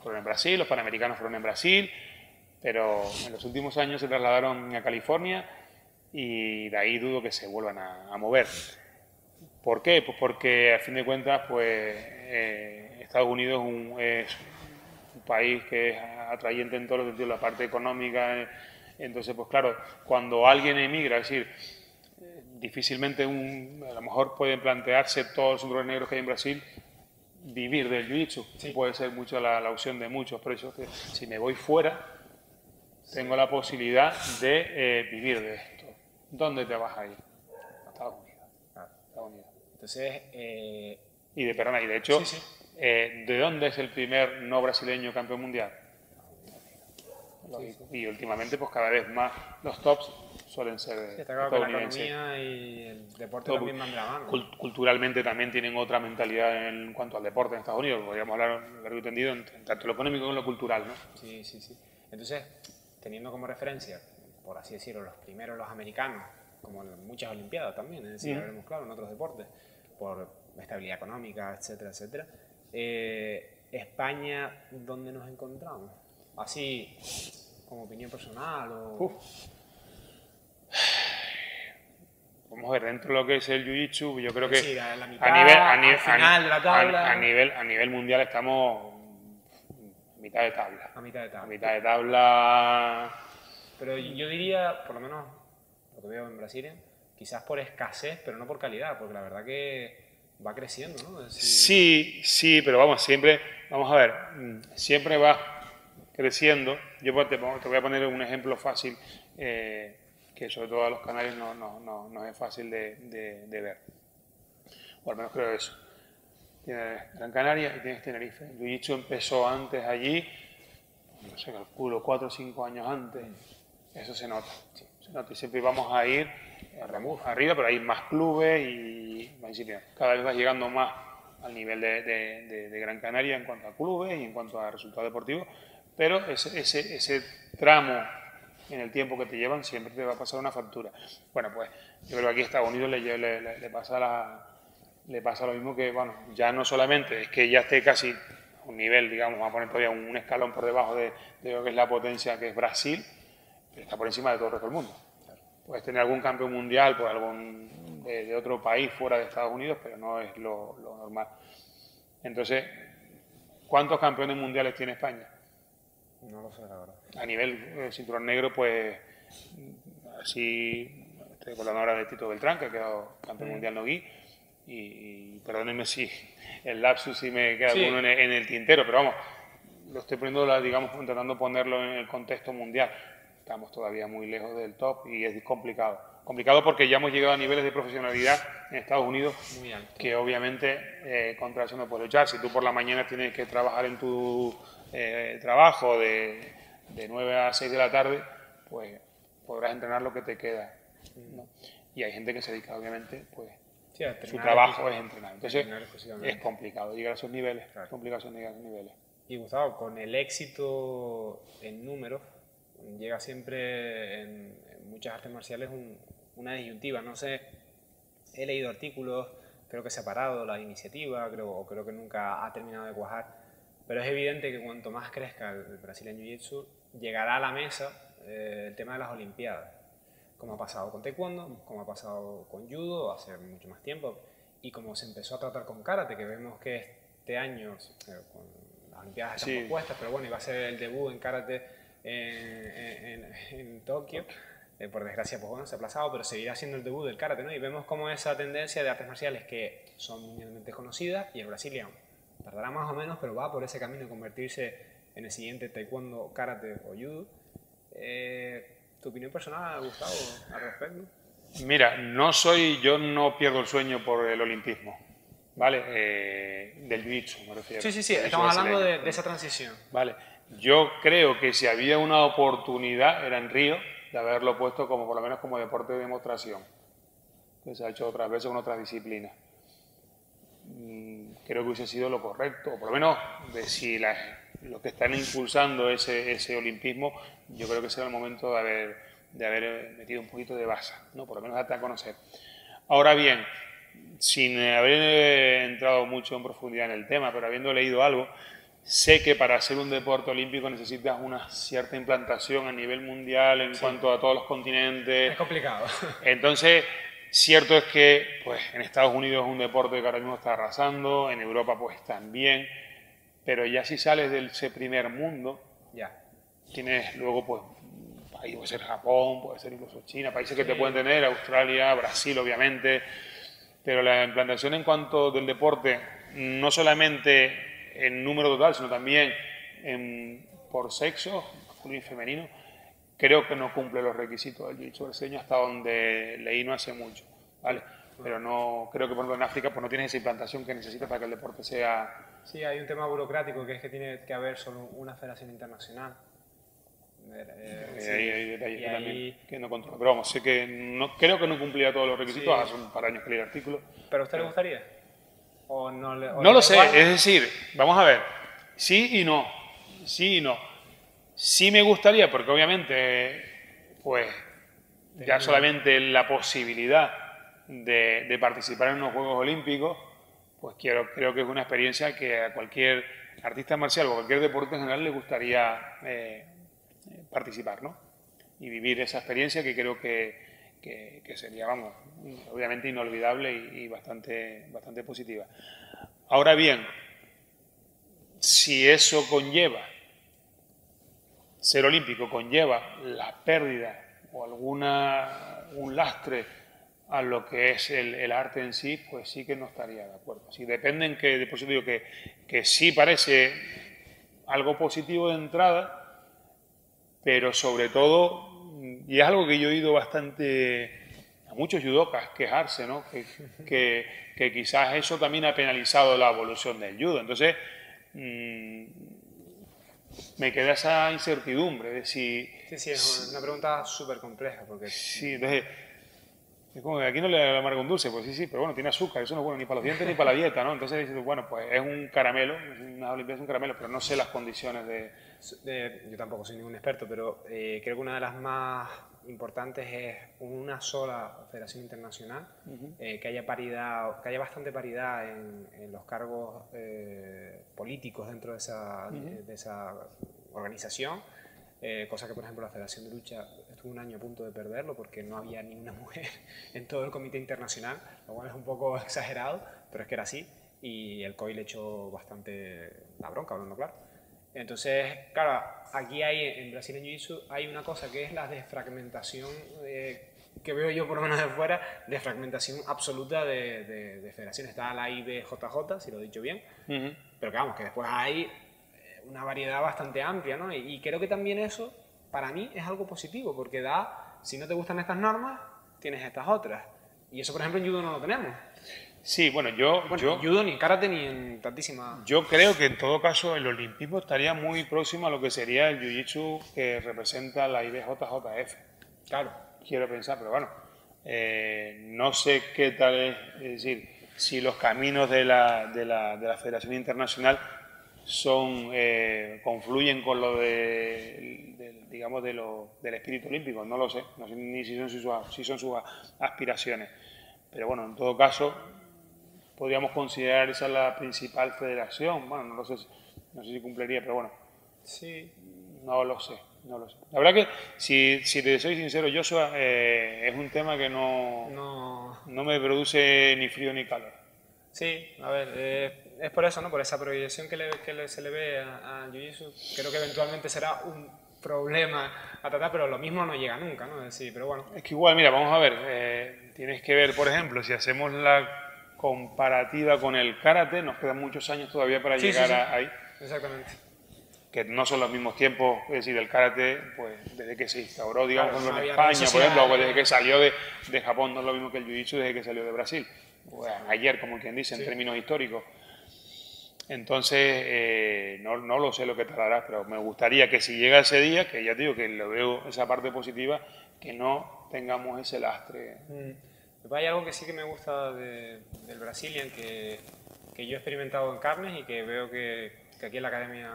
fueron en Brasil, los panamericanos fueron en Brasil, pero en los últimos años se trasladaron a California y de ahí dudo que se vuelvan a, mover. ¿Por qué? Pues porque a fin de cuentas, pues eh, Estados Unidos es un, país que es atrayente en todos los sentidos, la parte económica. Entonces, pues claro, cuando alguien emigra, es decir, difícilmente un, a lo mejor pueden plantearse todos los cinturones negros que hay en Brasil vivir del jiu-jitsu. Puede ser mucho la, opción de muchos, pero que si me voy fuera, tengo la posibilidad de eh, vivir de esto. ¿Dónde te vas a ir? Estados Unidos. Estados Unidos. Entonces, eh... y de perdona, y de hecho, eh, ¿de dónde es el primer no brasileño campeón mundial? Y últimamente, pues cada vez más los tops suelen ser sí, está claro que la economía y el deporte también van de la mano. Culturalmente también tienen otra mentalidad en cuanto al deporte en Estados Unidos. Podríamos hablar largo y tendido tanto lo económico como lo cultural, ¿no? Sí, sí, sí. Entonces, teniendo como referencia, por así decirlo, los primeros, los americanos, como en muchas Olimpiadas también, es decir, claro, en otros deportes, por estabilidad económica, etcétera, etcétera. Eh, España, ¿dónde nos encontramos? Así, como opinión personal o... Vamos a ver, dentro de lo que es el Jiu-Jitsu, yo creo que a, nivel, a, nivel, a nivel mundial estamos a mitad de tabla. A mitad de tabla. A mitad de tabla. Pero yo diría, por lo menos lo que veo en Brasil, quizás por escasez, pero no por calidad, porque la verdad que va creciendo, ¿no? Sí, sí, pero vamos, siempre, vamos a ver, siempre va creciendo. Yo te, voy a poner un ejemplo fácil. Eh, que sobre todo a los canarios no, no, no, no es fácil de, de, ver. O al menos creo eso. Tienes Gran Canaria y tienes Tenerife. El jiu empezó antes allí, no sé, calculo, cuatro o cinco años antes. Eso se nota. Se nota y siempre vamos a ir arriba, pero hay más clubes y. Cada vez va llegando más al nivel de, de, de, Gran Canaria en cuanto a clubes y en cuanto a resultados deportivos, pero ese, ese, ese tramo en el tiempo que te llevan siempre te va a pasar una factura. Bueno, pues yo creo que aquí a Estados Unidos le, le, pasa le pasa lo mismo que, bueno, ya no solamente es que ya esté casi un nivel, digamos, vamos a poner todavía un, escalón por debajo de, lo que es la potencia que es Brasil, pero está por encima de todo el resto del mundo. Puedes tener algún campeón mundial por algún de, otro país fuera de Estados Unidos, pero no es lo normal. Entonces, ¿cuántos campeones mundiales tiene España? No lo sé, la verdad. A nivel eh, cinturón negro, pues así, estoy hablando ahora de Tito Beltrán, que ha quedado campeón mm. mundial no y, y, perdónenme si el lapsus si me queda alguno en el, tintero, pero vamos, lo estoy poniendo, digamos, intentando ponerlo en el contexto mundial. Estamos todavía muy lejos del top y es complicado. Complicado porque ya hemos llegado a niveles de profesionalidad en Estados Unidos que obviamente eh, contra eso no puedes luchar. Si tú por la mañana tienes que trabajar en tu eh, trabajo de, de 9 a 6 de la tarde, pues podrás entrenar lo que te queda. Y hay gente que se dedica, obviamente, pues su trabajo es entrenar. Entonces es complicado llegar a esos niveles. Es complicado llegar a esos niveles. Y Gustavo, con el éxito en números, llega siempre en, muchas artes marciales una disyuntiva. No sé, he leído artículos, creo que se ha parado la iniciativa, creo, o creo que nunca ha terminado de cuajar pero es evidente que cuanto más crezca el Brazilian Jiu-Jitsu, llegará a la mesa eh, el tema de las Olimpiadas, como ha pasado con Taekwondo, como ha pasado con Judo hace mucho más tiempo, y como se empezó a tratar con Karate, que vemos que este año, eh, con las Olimpiadas están propuestas, pero bueno, iba a ser el debut en Karate en, Tokio. Eh, por desgracia, pues bueno, se ha aplazado, pero seguirá siendo el debut del karate, ¿no? Y vemos como esa tendencia de artes marciales que son mundialmente conocidas y el Brazilian tardará más o menos, pero va por ese camino de convertirse en el siguiente taekwondo, karate o judo. Eh, ¿Tu opinión personal, Gustavo, al respecto? Mira, no soy, yo no pierdo el sueño por el olimpismo, ¿vale? Eh, del jiu me refiero. Sí, sí, sí, estamos hablando de, esa transición. Vale, yo creo que si había una oportunidad, era en Río, de haberlo puesto como por lo menos como deporte de demostración, que se ha hecho otras veces con otras disciplinas creo que hubiese sido lo correcto, o por lo menos de si los que están impulsando ese, ese olimpismo, yo creo que será el momento de haber, de haber metido un poquito de base, ¿no? por lo menos hasta conocer. Ahora bien, sin haber entrado mucho en profundidad en el tema, pero habiendo leído algo, sé que para ser un deporte olímpico necesitas una cierta implantación a nivel mundial en cuanto a todos los continentes. Es complicado. Entonces, Cierto es que pues, en Estados Unidos es un deporte que ahora mismo está arrasando, en Europa pues también, pero ya si sales de ese primer mundo, ya tienes luego pues ahí puede ser Japón, puede ser incluso China, países que te pueden tener, Australia, Brasil obviamente, pero la implantación en cuanto del deporte, no solamente en número total, sino también en, por sexo, masculino y femenino, creo que no cumple los requisitos del jiu-jitsu brasileño hasta donde leí no hace mucho, ¿vale? Pero no, creo que por ejemplo en África pues no tienes esa implantación que necesitas para que el deporte sea... Sí, hay un tema burocrático que es que tiene que haber solo una federación internacional Eh, hay, detalles que no controlo. Pero vamos, sé que no, creo que no cumplía todos los requisitos, hace un par de años que leí el artículo. ¿Pero a usted le gustaría? ¿O no, le, no lo sé, es decir, vamos a ver, sí y no, sí y no. Sí me gustaría, porque obviamente, pues, ya solamente la posibilidad de, de participar en unos Juegos Olímpicos, pues quiero, creo que es una experiencia que a cualquier artista marcial o cualquier deporte en general le gustaría eh, participar, ¿no? Y vivir esa experiencia que creo que, sería, vamos, obviamente inolvidable y, bastante, bastante positiva. Ahora bien, si eso conlleva, ser olímpico conlleva la pérdida o alguna un lastre a lo que es el, arte en sí, pues sí que no estaría de acuerdo. Si dependen que, por eso digo que, que sí parece algo positivo de entrada, pero sobre todo, y es algo que yo he oído bastante a muchos judokas quejarse, ¿no? que, que, quizás eso también ha penalizado la evolución del judo. Entonces, mm, me queda esa incertidumbre de si... Sí, sí, es una pregunta súper compleja. Porque... Sí, entonces es como que aquí no le amargo un dulce, pues sí, sí, pero bueno, tiene azúcar, eso no es bueno ni para los dientes ni para la dieta, ¿no? Entonces dices, bueno, pues es un caramelo, una es un caramelo, pero no sé las condiciones de... yo tampoco soy ningún experto, pero eh, creo que una de las más importantes es una sola federación internacional, eh, que haya paridad, que haya bastante paridad en, los cargos eh, políticos dentro de esa, de esa organización eh, cosa que, por ejemplo, la Federación de Lucha estuvo un año a punto de perderlo porque no había ni una mujer en todo el comité internacional, lo cual es un poco exagerado, pero es que era así. Y el COI le echó bastante la bronca, hablando claro. Entonces, claro, aquí hay, en Brasil en Jiu-Jitsu, hay una cosa que es la desfragmentación, eh, que veo yo por lo menos de fuera, desfragmentación absoluta de, de, federaciones. Está la IBJJ, si lo he dicho bien, pero que vamos, que después hay una variedad bastante amplia, ¿no? Y, creo que también eso, para mí, es algo positivo, porque da, si no te gustan estas normas, tienes estas otras. Y eso, por ejemplo, en judo no lo tenemos. Sí, bueno, yo... yo judo ni en karate ni en tantísima... Yo creo que en todo caso el olimpismo estaría muy próximo a lo que sería el jiu-jitsu que representa la IBJJF. Claro. Quiero pensar, pero bueno, eh, no sé qué tal es, es decir, si los caminos de la, de la, de la Federación Internacional son eh, confluyen con lo de, digamos de lo, del espíritu olímpico no lo sé no sé ni si son si son sus aspiraciones pero bueno en todo caso podríamos considerar esa la principal federación bueno no lo sé no sé si cumpliría pero bueno sí no lo sé no lo sé. La verdad que, si, si te soy sincero, Joshua, eh, es un tema que no, no, no me produce ni frío ni calor. Sí, a ver, eh, es por eso, ¿no? Por esa proyección que, se le ve a, Jiu-Jitsu, creo que eventualmente será un problema a tratar, pero lo mismo no llega nunca, ¿no? Es pero bueno. Es que igual, mira, vamos a ver, eh, tienes que ver, por ejemplo, si hacemos la comparativa con el karate, nos quedan muchos años todavía para llegar ahí. Exactamente. Que no son los mismos tiempos, es decir, el karate, pues desde que se instauró, digamos, en España, por ejemplo, o desde que salió de, de Japón, no es lo mismo que el Jiu-Jitsu desde que salió de Brasil ayer, como quien dice, en términos históricos. Entonces, eh, no, no, lo sé lo que tardará, pero me gustaría que si llega ese día, que ya digo que lo veo esa parte positiva, que no tengamos ese lastre. Mm. Hay algo que sí que me gusta del Brazilian, que, que, yo he experimentado en carnes y que veo que, que aquí en la Academia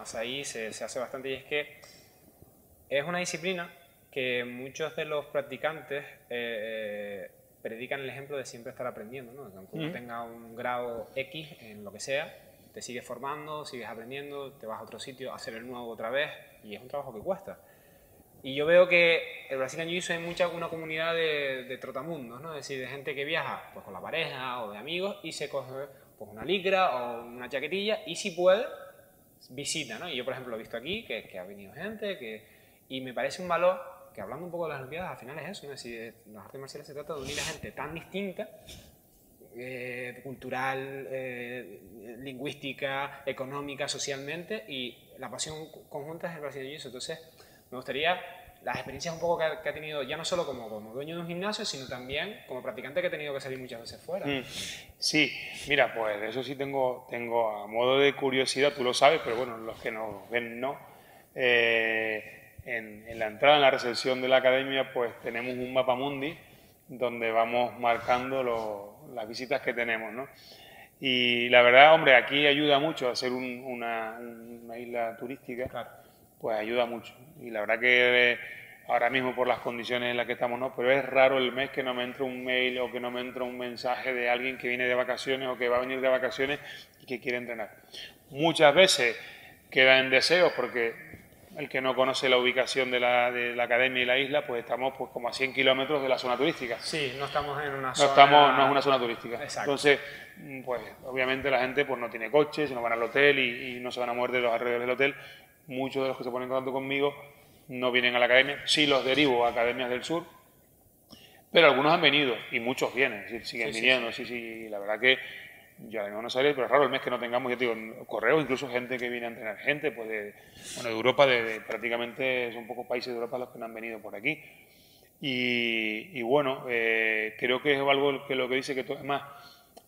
Asaí se, se hace bastante, y es que es una disciplina que muchos de los practicantes eh, eh predican el ejemplo de siempre estar aprendiendo, ¿no? aunque uno tenga un grado X en lo que sea, te sigues formando, sigues aprendiendo, te vas a otro sitio a hacer el nuevo otra vez y es un trabajo que cuesta. Y yo veo que el Brazilian Jiu-Jitsu hay mucha una comunidad de, trotamundos, ¿no? Es decir, de gente que viaja pues, con la pareja o de amigos y se coge pues, una licra o una chaquetilla y si puede, visita, ¿no? Y yo, por ejemplo, he visto aquí que, que ha venido gente que, y me parece un valor que hablando un poco de las Olimpiadas, al final es eso, ¿no? es decir, las artes marciales se trata de unir a gente tan distinta, eh, cultural, eh, lingüística, económica, socialmente, y la pasión conjunta es el brasileño. Entonces, me gustaría las experiencias un poco que ha, tenido, ya no solo como, como, dueño de un gimnasio, sino también como practicante que ha tenido que salir muchas veces fuera. Mm. Sí, mira, pues eso sí tengo, tengo a modo de curiosidad, tú lo sabes, pero bueno, los que nos ven no. Eh, en, la entrada, en la recepción de la academia, pues tenemos un mapa mundi donde vamos marcando las visitas que tenemos, ¿no? Y la verdad, hombre, aquí ayuda mucho a ser una, isla turística, pues ayuda mucho. Y la verdad que ahora mismo por las condiciones en las que estamos, no, pero es raro el mes que no me entre un mail o que no me entre un mensaje de alguien que viene de vacaciones o que va a venir de vacaciones y que quiere entrenar. Muchas veces queda en deseos porque el que no conoce la ubicación de la, de la academia y la isla, pues estamos pues como a 100 kilómetros de la zona turística. Sí, no estamos en una no zona... Estamos, no es una zona turística. Entonces, mm, pues obviamente la gente pues no tiene coches, no van al hotel y, y no se van a mover de los alrededores del hotel. Muchos de los que se ponen en contacto conmigo no vienen a la academia, sí los derivo a academias del sur, pero algunos han venido y muchos vienen, siguen viniendo, sí, sí, la verdad que yo ahora no sale, pero es raro el mes que no tengamos, yo digo, correo, incluso gente que viene a entrenar, gente pues de, bueno, de Europa, de, prácticamente son pocos países de Europa los que no han venido por aquí. Y, bueno, eh, creo que es algo que lo que dice que todo, es más,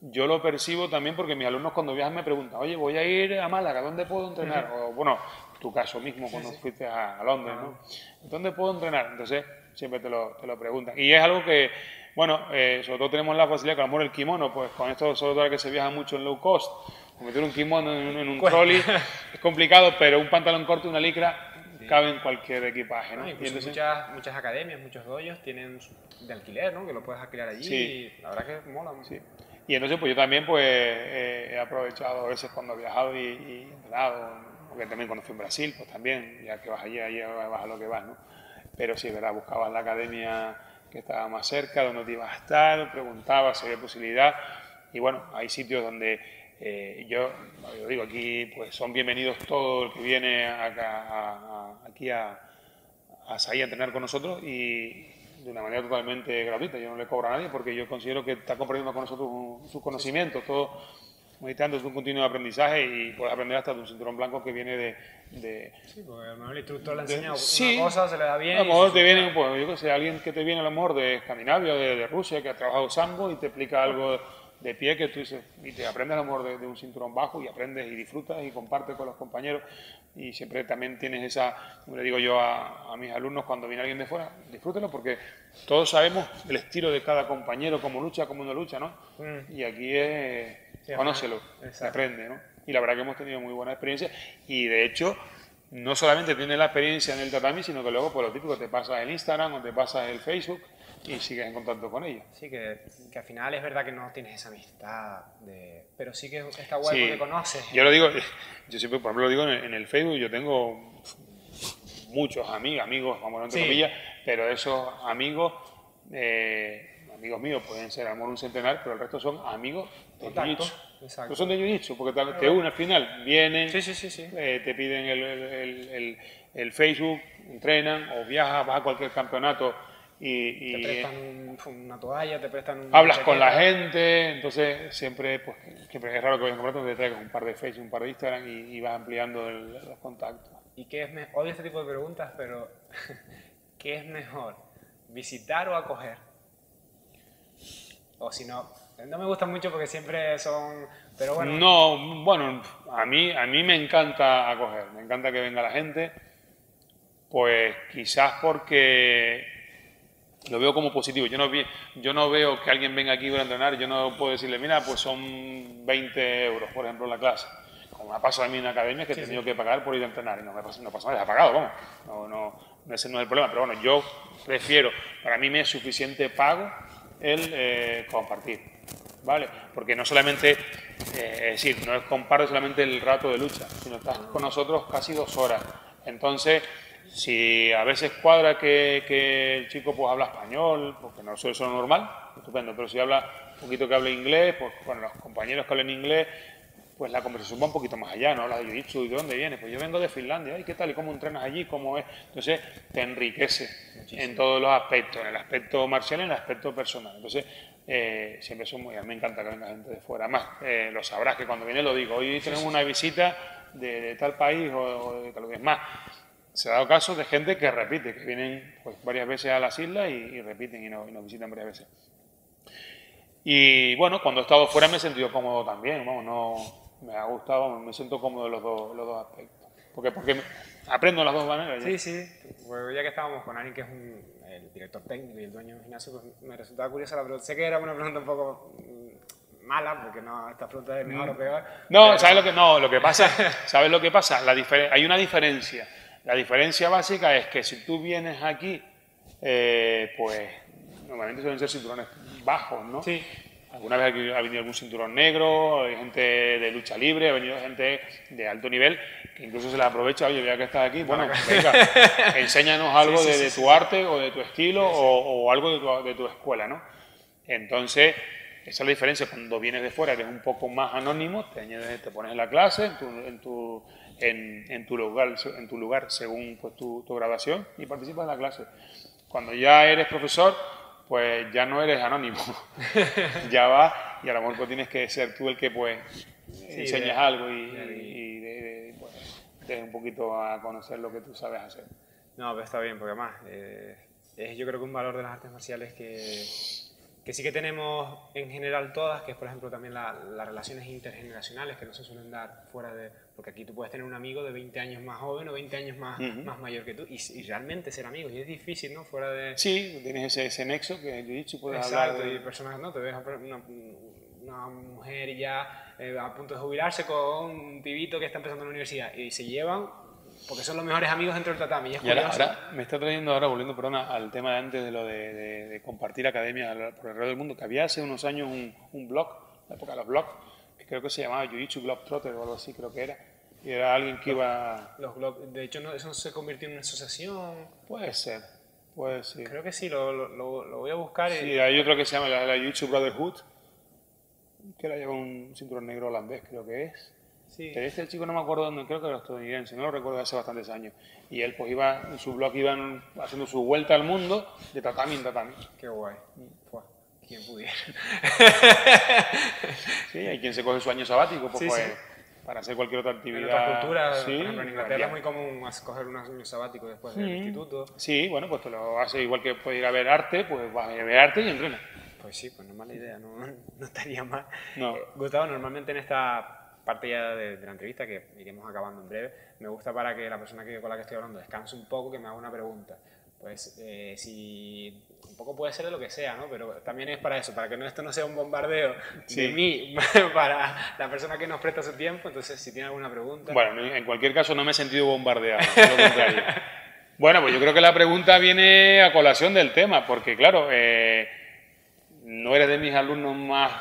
yo lo percibo también porque mis alumnos cuando viajan me preguntan, oye, voy a ir a Málaga, ¿dónde puedo entrenar? O bueno, tu caso mismo cuando fuiste a, Londres, ¿no? ¿Dónde puedo entrenar? Entonces, siempre te lo, te lo preguntan. Y es algo que, bueno, eh, sobre todo tenemos la facilidad a lo mejor el kimono, pues con esto sobre todo que se viaja mucho en low cost, meter un kimono en, un trolley es complicado, pero un pantalón corto, una licra, cabe en cualquier equipaje, ¿no? muchas, muchas academias, muchos doyos tienen de alquiler, ¿no? Que lo puedes alquilar allí sí. y la verdad que mola. Sí. Y entonces pues yo también pues eh, he aprovechado a veces cuando he viajado y, y entrenado porque también conocí en Brasil, pues también, ya que vas allí, allí vas a lo que vas, ¿no? Pero sí, ¿verdad? Buscabas la academia que estaba más cerca, donde te ibas a estar, preguntabas si había posibilidad, y bueno, hay sitios donde eh, yo, yo, digo, aquí pues son bienvenidos todos los que viene acá, aquí a, a salir a entrenar con nosotros y de una manera totalmente gratuita. Yo no le cobro a nadie porque yo considero que está compartiendo con nosotros sus conocimientos, todo meditando es un continuo aprendizaje y puedes aprender hasta de un cinturón blanco que viene de... de sí, porque a lo mejor el instructor le enseña una cosa, se le da bien. A lo mejor te viene, pues, yo qué sé, alguien que te viene a lo mejor de Escandinavia, de, de Rusia, que ha trabajado sambo y te explica algo de pie que tú dices, y te aprendes a lo mejor de, un cinturón bajo y aprendes y disfrutas y compartes con los compañeros y siempre también tienes esa, como le digo yo a, a mis alumnos cuando viene alguien de fuera, disfrútenlo porque todos sabemos el estilo de cada compañero, cómo lucha, cómo no lucha, ¿no? Mm. Y aquí es conócelo, se aprende, ¿no? Y la verdad que hemos tenido muy buena experiencia y de hecho no solamente tienes la experiencia en el tatami, sino que luego por lo típico te pasas el Instagram o te pasas el Facebook y sigues en contacto con ellos. Sí, que, que, al final es verdad que no tienes esa amistad, de, pero sí que está guay porque conoces. Yo lo digo, yo siempre, por ejemplo, lo digo en el, Facebook, yo tengo muchos amigos, amigos, vamos a entre comillas, pero esos amigos eh, amigos míos pueden ser amor un centenar, pero el resto son amigos Jiu-Jitsu. No son de Jiu-Jitsu, porque te, unen al final, vienen, eh, te piden el, el, el, Facebook, entrenan o viajas, vas a cualquier campeonato y, te prestan una toalla, te prestan un Hablas con la gente, entonces siempre, pues, siempre es raro que vayas a un campeonato, te traigas un par de Facebook, un par de Instagram y, vas ampliando los contactos. ¿Y qué es Odio este tipo de preguntas, pero ¿qué es mejor? ¿Visitar o acoger? O si no, no me gusta mucho porque siempre son... Pero bueno. No, bueno, a mí, a mí me encanta acoger, me encanta que venga la gente, pues quizás porque lo veo como positivo. Yo no, yo no veo que alguien venga aquí para entrenar, yo no puedo decirle, mira, pues son 20 euros, por ejemplo, la clase. Como me ha pasado a mí en academia, que he tenido que pagar por ir a entrenar y no me pasa, no pasa nada, he pagado, vamos. No, no, ese no es el problema, pero bueno, yo prefiero, para mí me es suficiente pago el eh, compartir, ¿vale? Porque no solamente, eh, es decir, no es comparto solamente el rato de lucha, sino estás con nosotros casi dos horas. Entonces, si a veces cuadra que, el chico pues habla español, porque no suele ser normal, estupendo, pero si habla un poquito que hable inglés, pues con los compañeros que hablen inglés, pues la conversación va un poquito más allá, ¿no? Habla de jiu ¿y de dónde vienes? Pues yo vengo de Finlandia, ¿y qué tal? ¿Y cómo entrenas allí? ¿Cómo es? Entonces te enriquece en todos los aspectos, en el aspecto marcial y en el aspecto personal. Entonces, eh, siempre son muy, a mí me encanta que venga gente de fuera. Además, eh, lo sabrás que cuando viene lo digo, hoy tenemos una visita de, tal país o, de tal vez más. Se ha dado caso de gente que repite, que vienen pues, varias veces a las islas y, repiten y nos, y nos visitan varias veces. Y bueno, cuando he estado fuera me he sentido cómodo también, vamos, no, me ha gustado, me siento cómodo en los dos, los dos aspectos. Porque, porque aprendo las dos maneras. Sí, sí. Pues ya que estábamos con alguien que es el director técnico y el dueño del gimnasio, pues me resultaba curiosa la pregunta. Sé que era una pregunta un poco mm, mala, porque no, esta pregunta es mejor o peor. No, ¿sabes lo que no? Lo que pasa, ¿sabes lo que pasa? La hay una diferencia. La diferencia básica es que si tú vienes aquí, eh, pues normalmente suelen ser cinturones bajos, ¿no? Sí. Alguna vez ha venido algún cinturón negro, hay gente de lucha libre, ha venido gente de alto nivel que incluso se la aprovecha, oye, ya que estás aquí, bueno, venga, enséñanos algo de, tu arte o de tu estilo o, algo de tu, escuela, ¿no? Entonces, esa es la diferencia. Cuando vienes de fuera eres un poco más anónimo, te, te pones en la clase, en tu, en tu, lugar, en tu lugar según pues, tu, tu graduación y participas en la clase. Cuando ya eres profesor, pues ya no eres anónimo. ya vas y a lo mejor pues tienes que ser tú el que pues enseñas algo y, y, pues, te un poquito a conocer lo que tú sabes hacer. No, pero está bien, porque además eh, es yo creo que un valor de las artes marciales que que sí que tenemos en general todas, que es por ejemplo también las relaciones intergeneracionales que no se suelen dar fuera de... Porque aquí tú puedes tener un amigo de 20 años más joven o 20 años más, más mayor que tú y, realmente ser amigos. Y es difícil, ¿no? Fuera de... Sí, tienes ese, ese nexo que he dicho, puedes Exacto, hablar de... y personas, ¿no? Te ves una, una mujer ya eh, a punto de jubilarse con un pibito que está empezando en la universidad y se llevan porque son los mejores amigos dentro del tatami. Y, ahora, me está trayendo ahora, volviendo perdona, al tema de antes de lo de, compartir academias por el resto del mundo, que había hace unos años un, un blog, la época de los blogs, que creo que se llamaba Jiu-Jitsu Trotter o algo así, creo que era. Y era alguien que iba... Los blogs, de hecho, no, eso se convirtió en una asociación. Puede ser, puede ser. Creo que sí, lo, lo, lo voy a buscar. Sí, hay otro que se llama la, la Jiu-Jitsu Brotherhood, que la lleva un cinturón negro holandés, creo que es. Sí. Pero este chico no me acuerdo dónde, creo que era estadounidense, no lo recuerdo hace bastantes años. Y él pues iba, en su blog iban haciendo su vuelta al mundo de tatami en tatami. Qué guay. quien pudiera. sí, hay quien se coge su año sabático pues, pues para hacer cualquier otra actividad. En otra cultura, sí, en Inglaterra es muy común coger un año sabático después del instituto. Sí, bueno, pues te lo hace igual que puedes ir a ver arte, pues vas a ir a ver arte y entrenas. Pues sí, pues no es mala idea, no, no estaría mal. No. Eh, Gustavo, normalmente en esta parte ya de, la entrevista, que iremos acabando en breve, me gusta para que la persona que, con la que estoy hablando descanse un poco, que me haga una pregunta. Pues eh, si un poco puede ser de lo que sea, ¿no? Pero también es para eso, para que no, esto no sea un bombardeo de mí para la persona que nos presta su tiempo. Entonces, si tiene alguna pregunta. Bueno, en cualquier caso no me he sentido bombardeado. bueno, pues yo creo que la pregunta viene a colación del tema, porque claro, eh, no eres de mis alumnos más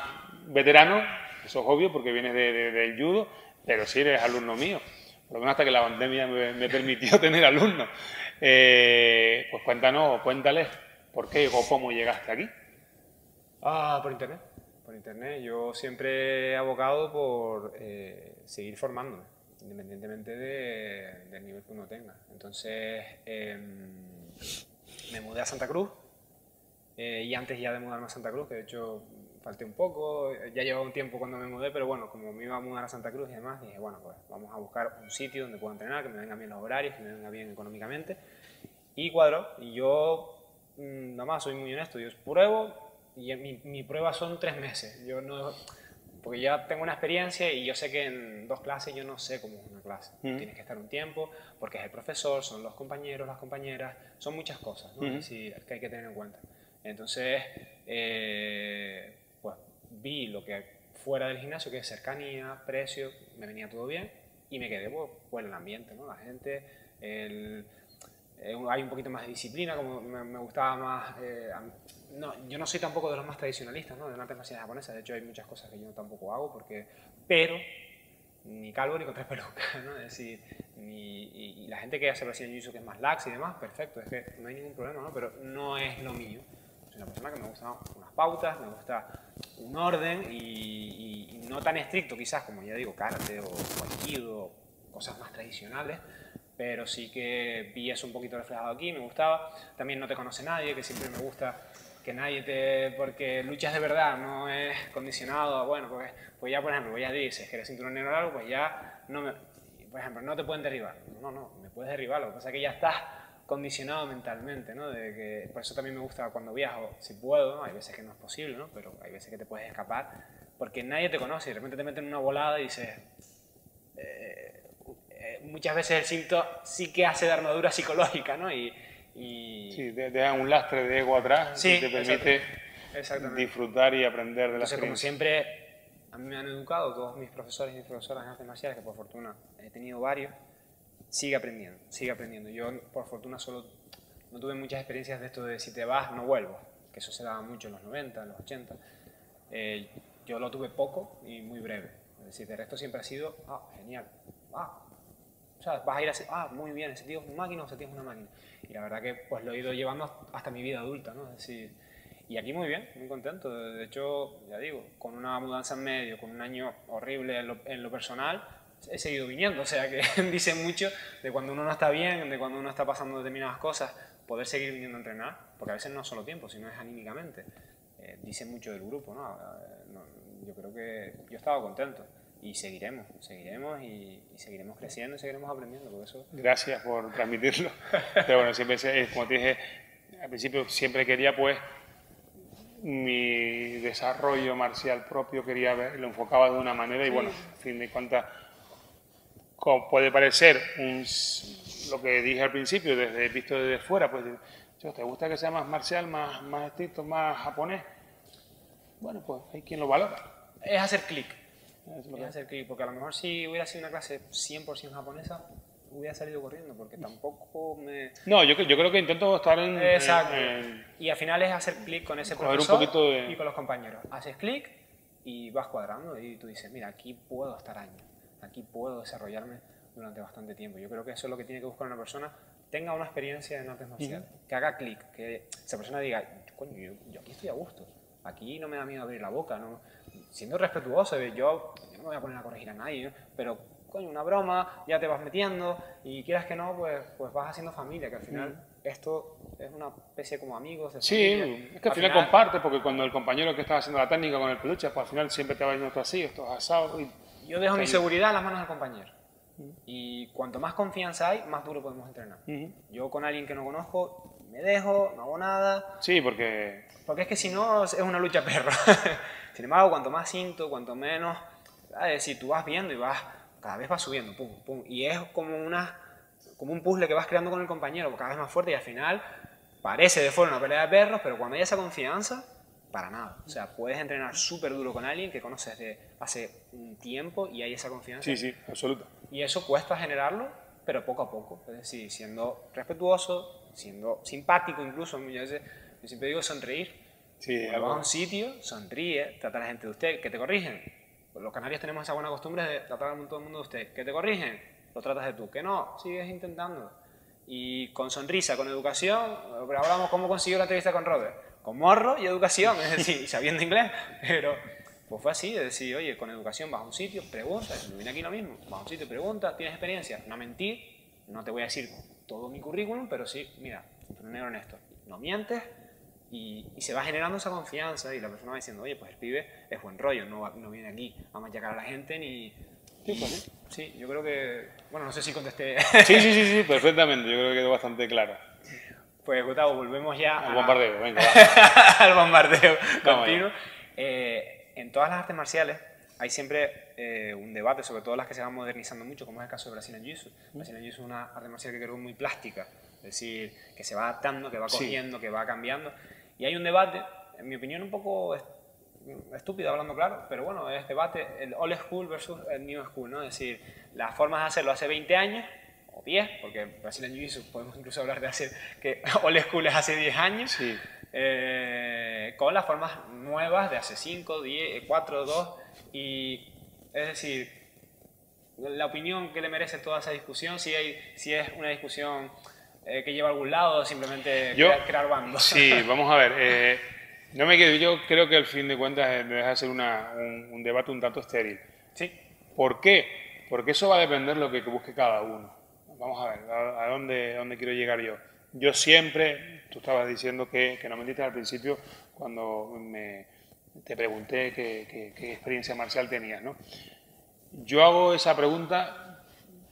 veteranos, eso es obvio porque vienes de, del judo, pero sí eres alumno mío. Por lo menos hasta que la pandemia me, permitió tener alumnos. Eh, pues cuéntanos, cuéntales por qué o cómo llegaste aquí. Ah, por internet. Por internet. Yo siempre he abocado por eh, seguir formándome, independientemente del nivel que uno tenga. Entonces, em, me mudé a Santa Cruz. Eh, y antes ya de mudarme a Santa Cruz, que de hecho falté un poco, ya llevaba un tiempo cuando me mudé, pero bueno, como me iba a mudar a Santa Cruz y demás, dije, bueno, pues vamos a buscar un sitio donde pueda entrenar, que me vengan bien los horarios, que me venga bien económicamente. Y cuadro, y yo, mm, nada más, soy muy honesto, yo pruebo y mi, mi prueba son tres meses. Yo no, porque ya tengo una experiencia y yo sé que en dos clases yo no sé cómo es una clase. Tienes que estar un tiempo, porque es el profesor, son los compañeros, las compañeras, son muchas cosas ¿no? que hay que tener en cuenta. Entonces, eh, vi lo que fuera del gimnasio, que es cercanía, precio, me venía todo bien y me quedé por el ambiente, ¿no? La gente, el, eh, hay un poquito más de disciplina, como me, gustaba más... Eh, no, yo no soy tampoco de los más tradicionalistas, ¿no? De una marcial japonesa, de hecho hay muchas cosas que yo tampoco hago, porque... Pero ni calvo ni con tres pelucas, ¿no? Es decir, y, la gente que hace Brazilian Jiu-Jitsu que es más lax y demás, perfecto, es que no hay ningún problema, ¿no? Pero no es lo mío. Soy una persona que me gusta unas pautas, me gusta un orden y, no tan estricto quizás como ya digo, karate o aikido, cosas más tradicionales, pero sí que vi eso un poquito reflejado aquí, me gustaba. También no te conoce nadie, que siempre me gusta que nadie te... porque luchas de verdad, no es condicionado bueno, pues, pues ya por ejemplo, ya dices que eres cinturón negro largo, pues ya no me... Por ejemplo, no te pueden derribar. No, no, me puedes derribar, lo que pasa es que ya estás condicionado mentalmente, ¿no? De que, por eso también me gusta cuando viajo, si puedo, ¿no? Hay veces que no es posible, ¿no? Pero hay veces que te puedes escapar porque nadie te conoce y de repente te meten en una volada y dices, eh, eh, muchas veces el cinto sí que hace de armadura psicológica, ¿no? Y, y... Sí, deja un lastre de ego atrás Sí, y te permite disfrutar y aprender de Entonces, como experiencia. siempre, a mí me han educado todos mis profesores y mis profesoras en artes marciales, que por fortuna he tenido varios, sigue aprendiendo, sigue aprendiendo. Yo, por fortuna, solo no tuve muchas experiencias de esto de si te vas, no vuelvo, que eso se daba mucho en los 90, en los 80. Eh, yo lo tuve poco y muy breve. Es decir, de resto siempre ha sido, ah, genial, ah, o sea, vas a ir a ah, muy bien, ese tío es una máquina o ese tío es una máquina. Y la verdad que pues lo he ido llevando hasta mi vida adulta, ¿no? Es decir, y aquí muy bien, muy contento. De hecho, ya digo, con una mudanza en medio, con un año horrible en lo, en lo personal, he seguido viniendo. O sea que dice mucho de cuando uno no está bien, de cuando uno está pasando determinadas cosas, poder seguir viniendo a entrenar, porque a veces no es solo tiempo, sino es anímicamente. Eh, dice mucho del grupo, ¿no? Eh, no, Yo creo que yo estaba contento y seguiremos, seguiremos y, y seguiremos creciendo y seguiremos aprendiendo, porque eso Gracias por transmitirlo. Pero bueno, siempre, se- como te dije al principio, siempre quería pues mi desarrollo marcial propio, quería ver, lo enfocaba de una manera y bueno, a fin de cuentas, como puede parecer un lo que dije al principio, desde visto desde fuera, pues, "Yo, ¿te gusta que sea más marcial, más, más estricto, más japonés? Bueno, pues hay quien lo valora. es hacer clic. Es Es hacer clic, porque a lo mejor si hubiera sido una clase 100% japonesa, hubiera salido corriendo, porque tampoco me... No, yo, yo creo que intento estar en... Exacto. en- Y al final es hacer clic con ese Coger un profesor poquito de- y con los compañeros. Haces clic y vas cuadrando y tú dices, mira, aquí puedo estar años, aquí puedo desarrollarme durante bastante tiempo. Yo creo que eso es lo que tiene que buscar una persona, tenga una experiencia en artes marciales, que haga clic, que esa persona diga, coño, yo, yo aquí estoy a gusto, aquí no me da miedo abrir la boca, no, siendo respetuoso, de yo, yo no me voy a poner a corregir a nadie, ¿no? pero coño, una broma, ya te vas metiendo y quieras que no, pues, pues vas haciendo familia, que al final esto es una especie como amigos. De Sí, familia. es que al final, comparte, porque cuando el compañero que está haciendo la técnica con el peluche, pues al final siempre te va diciendo esto así, esto es asado. Y, Yo dejo mi seguridad en las manos del compañero. Y cuanto más confianza hay, más duro podemos entrenar. Ujú. Yo con alguien que no conozco, me dejo, no hago nada, Sí, porque porque es que si no es una lucha perro. Sin embargo, cuanto más cinto, cuanto menos, ¿sabes? si tú vas viendo y vas, cada vez vas subiendo, pum, pum, y es como una como un puzzle que vas creando con el compañero, cada vez más fuerte y al final parece de fuera una pelea de perros, pero cuando hay esa confianza, para nada. O sea, puedes entrenar súper duro con alguien que conoces de hace un tiempo y hay esa confianza. sí, sí, absoluto. Y eso cuesta generarlo, pero poco a poco. Es decir, siendo respetuoso, siendo simpático incluso. Yo, siempre digo sonreír. Sí, Cuando vas a un sitio, sonríe, trata a la gente de usted, que te corrigen. Los canarios tenemos esa buena costumbre de tratar a todo el mundo de usted. Que te corrigen, lo tratas de tú. Que no, sigues intentando. Y con sonrisa, con educación, pero hablamos cómo consiguió la entrevista con Robert. Con morro y educación, es decir, sabiendo inglés. Pero pues fue así, es decir, oye, con educación vas a un sitio, preguntas, viene aquí lo mismo, vas a un sitio, preguntas, tienes experiencia, no mentir, no te voy a decir todo mi currículum, pero sí, mira, negro en esto, no mientes, y, y se va generando esa confianza y la persona va diciendo, oye, pues el pibe es buen rollo, no, no viene aquí a machacar a la gente ni... Sí, pues sí. Sí, yo creo que... Bueno, no sé si contesté. sí, sí, sí, sí, perfectamente. Yo creo que quedó bastante claro. Pues Gustavo, volvemos ya Al a- bombardeo, venga, al bombardeo continuo. Eh, en todas las artes marciales hay siempre eh, un debate, sobre todo las que se van modernizando mucho, como es el caso de Brazilian Jiu-Jitsu. Brazilian Jiu-Jitsu es una arte marcial que creo muy plástica, es decir, que se va adaptando, que va Sí. cogiendo, que va cambiando. Y hay un debate, en mi opinión, un poco est- estúpido hablando claro, pero bueno, es debate el old school versus el new school, ¿no? Es decir, las formas de hacerlo hace 20 años o 10, porque Brazilian Jiu-Jitsu podemos incluso hablar de hace que old school es hace 10 años, Sí. eh, con las formas nuevas de hace 5, 10, 4, 2 y es decir, la opinión que le merece toda esa discusión, si, hay, si es una discusión eh, que lleva a algún lado o simplemente Yo- crear, crear bandos. Sí, vamos a ver. eh, no me quedo, yo creo que al fin de cuentas eh, me deja de ser una- un, un debate un tanto estéril. sí. ¿Por qué? Porque eso va a depender de lo que busque cada uno. Vamos a ver, ¿a, dónde, quiero llegar yo? Yo siempre, tú estabas diciendo que, que no mentiste al principio cuando me, te pregunté qué, experiencia marcial tenías, ¿no? Yo hago esa pregunta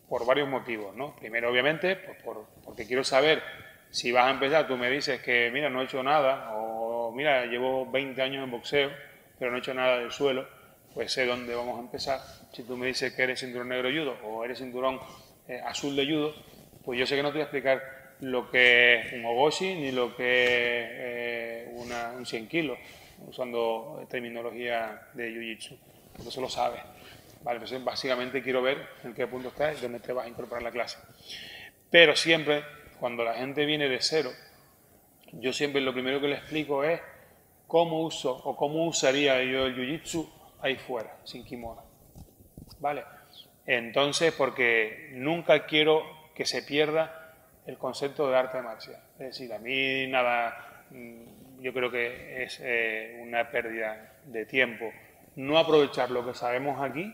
por varios motivos, ¿no? Primero, obviamente, pues por- porque quiero saber si vas a empezar, tú me dices que, mira, no he hecho nada, o mira, llevo 20 años en boxeo, pero no he hecho nada del suelo, pues sé dónde vamos a empezar. Si tú me dices que eres cinturón negro judo o eres cinturón eh, azul de judo, pues yo sé que no te voy a explicar lo que es un ogoshi ni lo que es eh, un 100 kilos, usando terminología de jiu-jitsu, eso lo sabes. Vale, entonces básicamente quiero ver en qué punto estás y dónde te vas a incorporar la clase. Pero siempre, cuando la gente viene de cero, yo siempre lo primero que le explico es cómo uso o cómo usaría yo el jiu-jitsu ahí fuera, sin kimono. ¿Vale? Entonces, porque nunca quiero que se pierda el concepto de arte marcial. Es decir, a mí nada, mm, yo creo que es eh, una pérdida de tiempo no aprovechar lo que sabemos aquí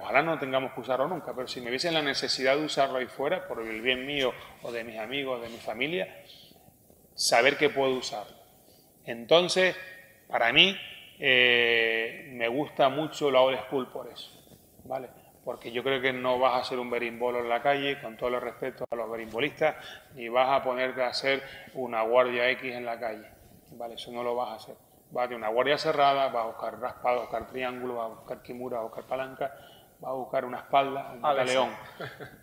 ojalá no tengamos que usarlo nunca, pero si me viesen la necesidad de usarlo ahí fuera, por el bien mío o de mis amigos, de mi familia, saber que puedo usarlo. Entonces, para mí, eh, me gusta mucho la old school por eso, ¿vale? Porque yo creo que no vas a ser un berimbolo en la calle, con todo el respeto a los berimbolistas, ni vas a ponerte a hacer una guardia X en la calle, ¿vale? Eso no lo vas a hacer. Vas a tener una guardia cerrada, vas a buscar raspado, vas a buscar triángulo, vas a buscar kimura, vas a buscar palanca, vas a buscar una espalda, un león,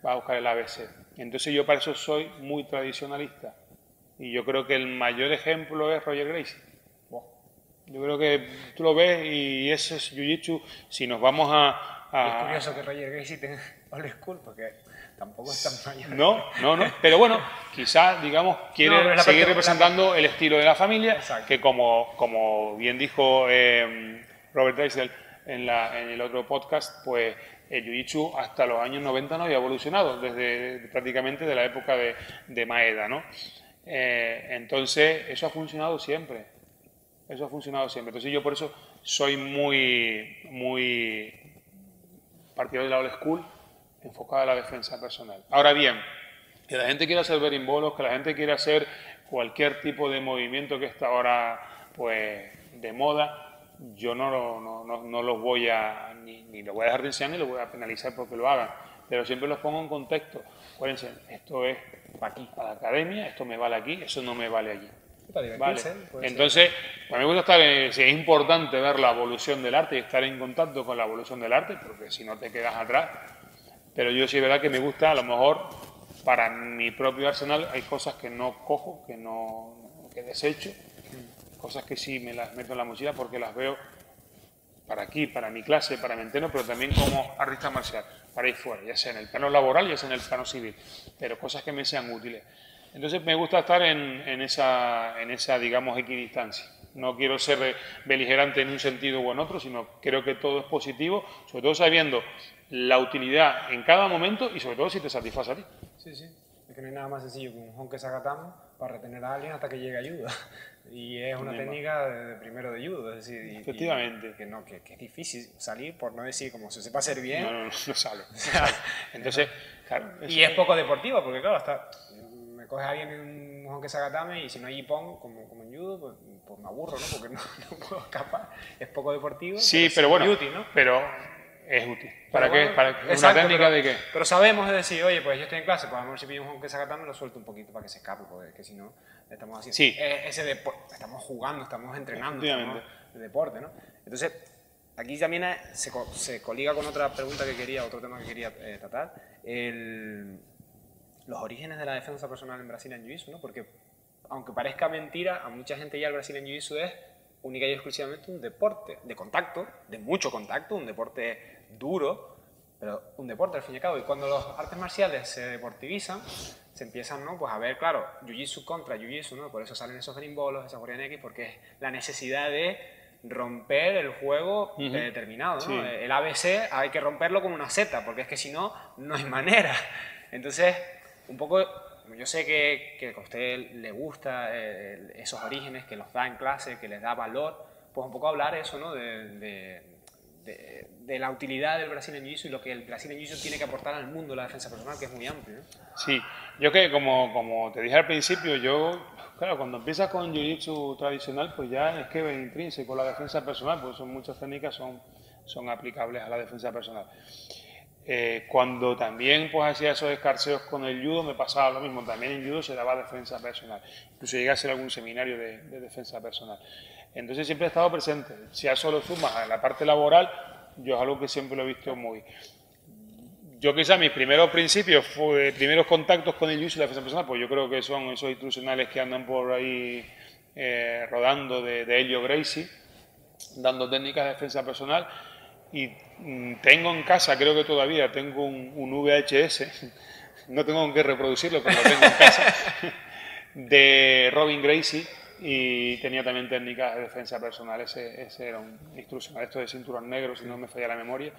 vas a buscar el ABC. Entonces yo para eso soy muy tradicionalista y yo creo que el mayor ejemplo es Roger Gracie. Yo creo que tú lo ves y ese es Jiu-Jitsu. Si nos vamos a, Es curioso que Roger Gracie tenga old school porque tampoco es tan mayor. No, no, no. Pero bueno, quizás, digamos, quiere seguir representando el estilo de la familia, que como, como bien dijo eh, Robert Dreisel en, la, en el otro podcast, pues el Jiu-Jitsu hasta los años 90 no había evolucionado, desde prácticamente de la época de, de Maeda, ¿no? Eh, entonces, eso ha funcionado siempre. Eso ha funcionado siempre. Entonces, yo por eso soy muy, muy partidario de la old school, enfocada a la defensa personal. Ahora bien, que la gente quiera hacer berimbolos, que la gente quiera hacer cualquier tipo de movimiento que está ahora pues de moda, yo no, no, no, los voy a ni, ni los voy a dejar de enseñar ni los voy a penalizar porque lo hagan, pero siempre los pongo en contexto. Acuérdense, esto es para aquí, para la academia, esto me vale aquí, eso no me vale allí. Vale. Entonces, para mí me gusta estar, es importante ver la evolución del arte y estar en contacto con la evolución del arte, porque si no te quedas atrás. Pero yo sí es verdad que me gusta, a lo mejor para mi propio arsenal hay cosas que no cojo, que no que desecho, cosas que sí me las meto en la mochila porque las veo para aquí, para mi clase, para mi entreno, pero también como artista marcial, para ir fuera, ya sea en el plano laboral, ya sea en el plano civil, pero cosas que me sean útiles. Entonces me gusta estar en, en, esa, en esa, digamos, equidistancia. No quiero ser beligerante en un sentido u en otro, sino creo que todo es positivo, sobre todo sabiendo la utilidad en cada momento y sobre todo si te satisface a ti. Sí, sí. Es que no hay nada más sencillo que un honke sagatamo para retener a alguien hasta que llegue ayuda. Y es una técnica de, primero de judo, es decir, efectivamente. que, no, que, es difícil salir, por no decir como se sepa hacer bien. No, no, no, sale. sale. Entonces, claro. Y es poco deportivo, porque claro, hasta me coge alguien en un honke sagatame y si no hay ipon, como, como en judo, pues, pues, me aburro, ¿no? Porque no, no, puedo escapar. Es poco deportivo. Sí, pero, bueno, útil, ¿no? pero es útil. ¿Para qué? ¿Para una técnica de qué? Pero sabemos, es decir, oye, pues yo estoy en clase, pues a lo mejor si pillo un que saca me lo suelto un poquito para que se escape, porque que si no, estamos haciendo sí. ese deporte, estamos jugando, estamos entrenando, estamos de deporte, ¿no? Entonces, aquí también se, se, coliga con otra pregunta que quería, otro tema que quería eh, tratar, el, los orígenes de la defensa personal en Brasil en Jiu-Jitsu, ¿no? Porque, aunque parezca mentira, a mucha gente ya el Brasil en Jiu-Jitsu es única y exclusivamente un deporte de contacto, de mucho contacto, un deporte duro, pero un deporte al fin y al cabo. Y cuando los artes marciales se deportivizan, se empiezan ¿no? pues a ver, claro, jiu-jitsu contra jiu-jitsu, ¿no? por eso salen esos grimbolos, esas Korean X, porque es la necesidad de romper el juego determinado. ¿no? El ABC hay que romperlo con una Z, porque es que si no, no hay manera. Entonces, un poco, yo sé que, que a usted le gusta eh, esos orígenes, que los da en clase, que les da valor, pues un poco hablar eso, ¿no? de de, la utilidad del Brasil en Jiu-Jitsu y lo que el Brasil en Jiu-Jitsu tiene que aportar al mundo la defensa personal, que es muy amplio. Sí, yo que como, como te dije al principio, yo, claro, cuando empiezas con Jiu-Jitsu tradicional, pues ya es que es intrínseco la defensa personal, pues son muchas técnicas son, son aplicables a la defensa personal. Eh, cuando también pues hacía esos escarceos con el judo me pasaba lo mismo, también en judo se daba defensa personal, incluso llegué a hacer algún seminario de, de defensa personal. Entonces siempre he estado presente. Si a eso lo sumas a la parte laboral, yo es algo que siempre lo he visto muy. yo quizá mis primeros principios, fue, primeros contactos con el jiu y la defensa personal, pues yo creo que son esos instruccionales que andan por ahí eh, rodando de, de Helio Gracie, dando técnicas de defensa personal. Y mm, tengo en casa, creo que todavía, tengo un, un VHS, no tengo con qué reproducirlo, pero lo tengo en casa, de Robin Gracie y tenía también técnicas de defensa personal. Ese, ese era un instruccional, esto de cinturón negro, si no me falla la memoria.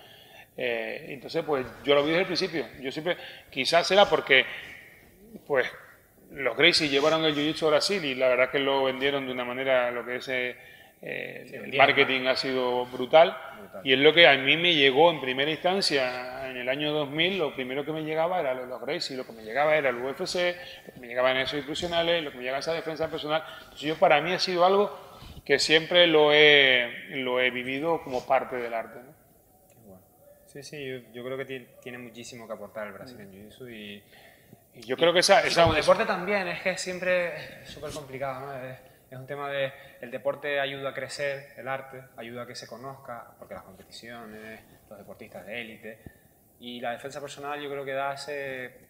Eh, entonces, pues yo lo vi desde el principio. Yo siempre, quizás era porque, pues, los Gracie llevaron el Jiu-Jitsu a Brasil y la verdad que lo vendieron de una manera, lo que es eh, el marketing ha sido brutal, Y es lo que a mí me llegó en primera instancia en el año 2000. Lo primero que me llegaba era los, Gracie, lo que me llegaba era el UFC, lo que me llegaba en esos institucionales, lo que me llegaba esa defensa personal. Entonces, yo para mí ha sido algo que siempre lo he, lo he vivido como parte del arte. Sí, sí, yo, creo que tiene muchísimo que aportar el Brazilian Jiu-Jitsu y, yo creo que esa... esa como deporte también, es que siempre es súper complicado, ¿no? Es, un tema de... El deporte ayuda a crecer, el arte ayuda a que se conozca, porque las competiciones, los deportistas de élite, y la defensa personal yo creo que da ese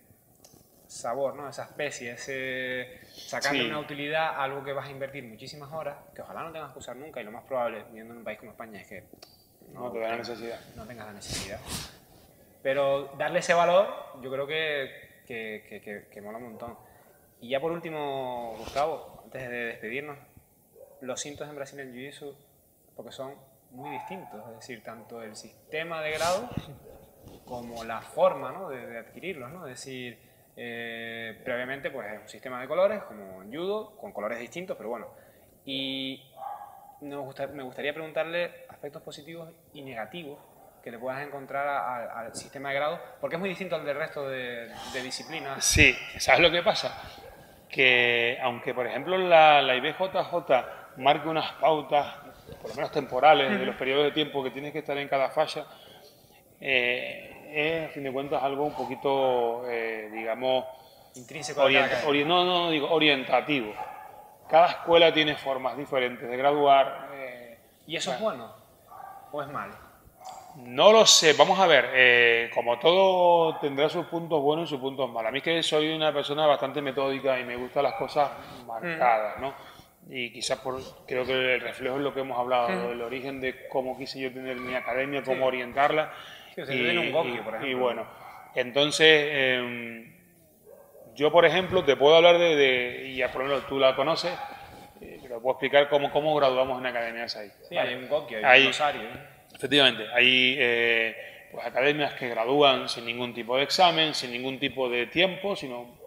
sabor, ¿no? Esa especie, ese sacarle una utilidad a algo que vas a invertir muchísimas horas, que ojalá no tengas que usar nunca, y lo más probable, viviendo en un país como España, es que no, te da la necesidad. No tengas la necesidad. Pero darle ese valor, yo creo que, que, que, mola un montón. Y ya por último, Gustavo, antes de despedirnos, los cintos en Brasil en Jiu-Jitsu, porque son muy distintos, es decir, tanto el sistema de grado como la forma ¿no? de, adquirirlos, ¿no? Es decir, eh, previamente pues es un sistema de colores, como en judo, con colores distintos, pero bueno. Y me gustaría preguntarle aspectos positivos y negativos que le puedas encontrar al sistema de grado, porque es muy distinto al del resto de, disciplinas. Sí, ¿sabes lo que pasa? Que aunque, por ejemplo, la, la IBJJ marque unas pautas, por lo menos temporales, de los periodos de tiempo que tienes que estar en cada falla, eh, es, a fin de cuentas, algo un poquito, eh, digamos, intrínseco. no, no, digo orientativo. Cada escuela tiene formas diferentes de graduar. Eh, ¿Y eso es bueno? o es malo? No lo sé, vamos a ver, eh, como todo tendrá sus puntos buenos y sus puntos malos. A mí es que soy una persona bastante metódica y me gustan las cosas marcadas, ¿no? Y quizás por, creo que el reflejo es lo que hemos hablado, el origen de cómo quise yo tener mi academia, cómo orientarla. y, un por ejemplo. Y bueno, entonces, em, yo por ejemplo te puedo hablar de, y por lo menos tú la conoces, pero puedo explicar cómo, cómo graduamos en academias ahí. Sí, hay un GOKI, hay, un Rosario. Efectivamente, hay eh, pues, academias que gradúan sin ningún tipo de examen, sin ningún tipo de tiempo, sino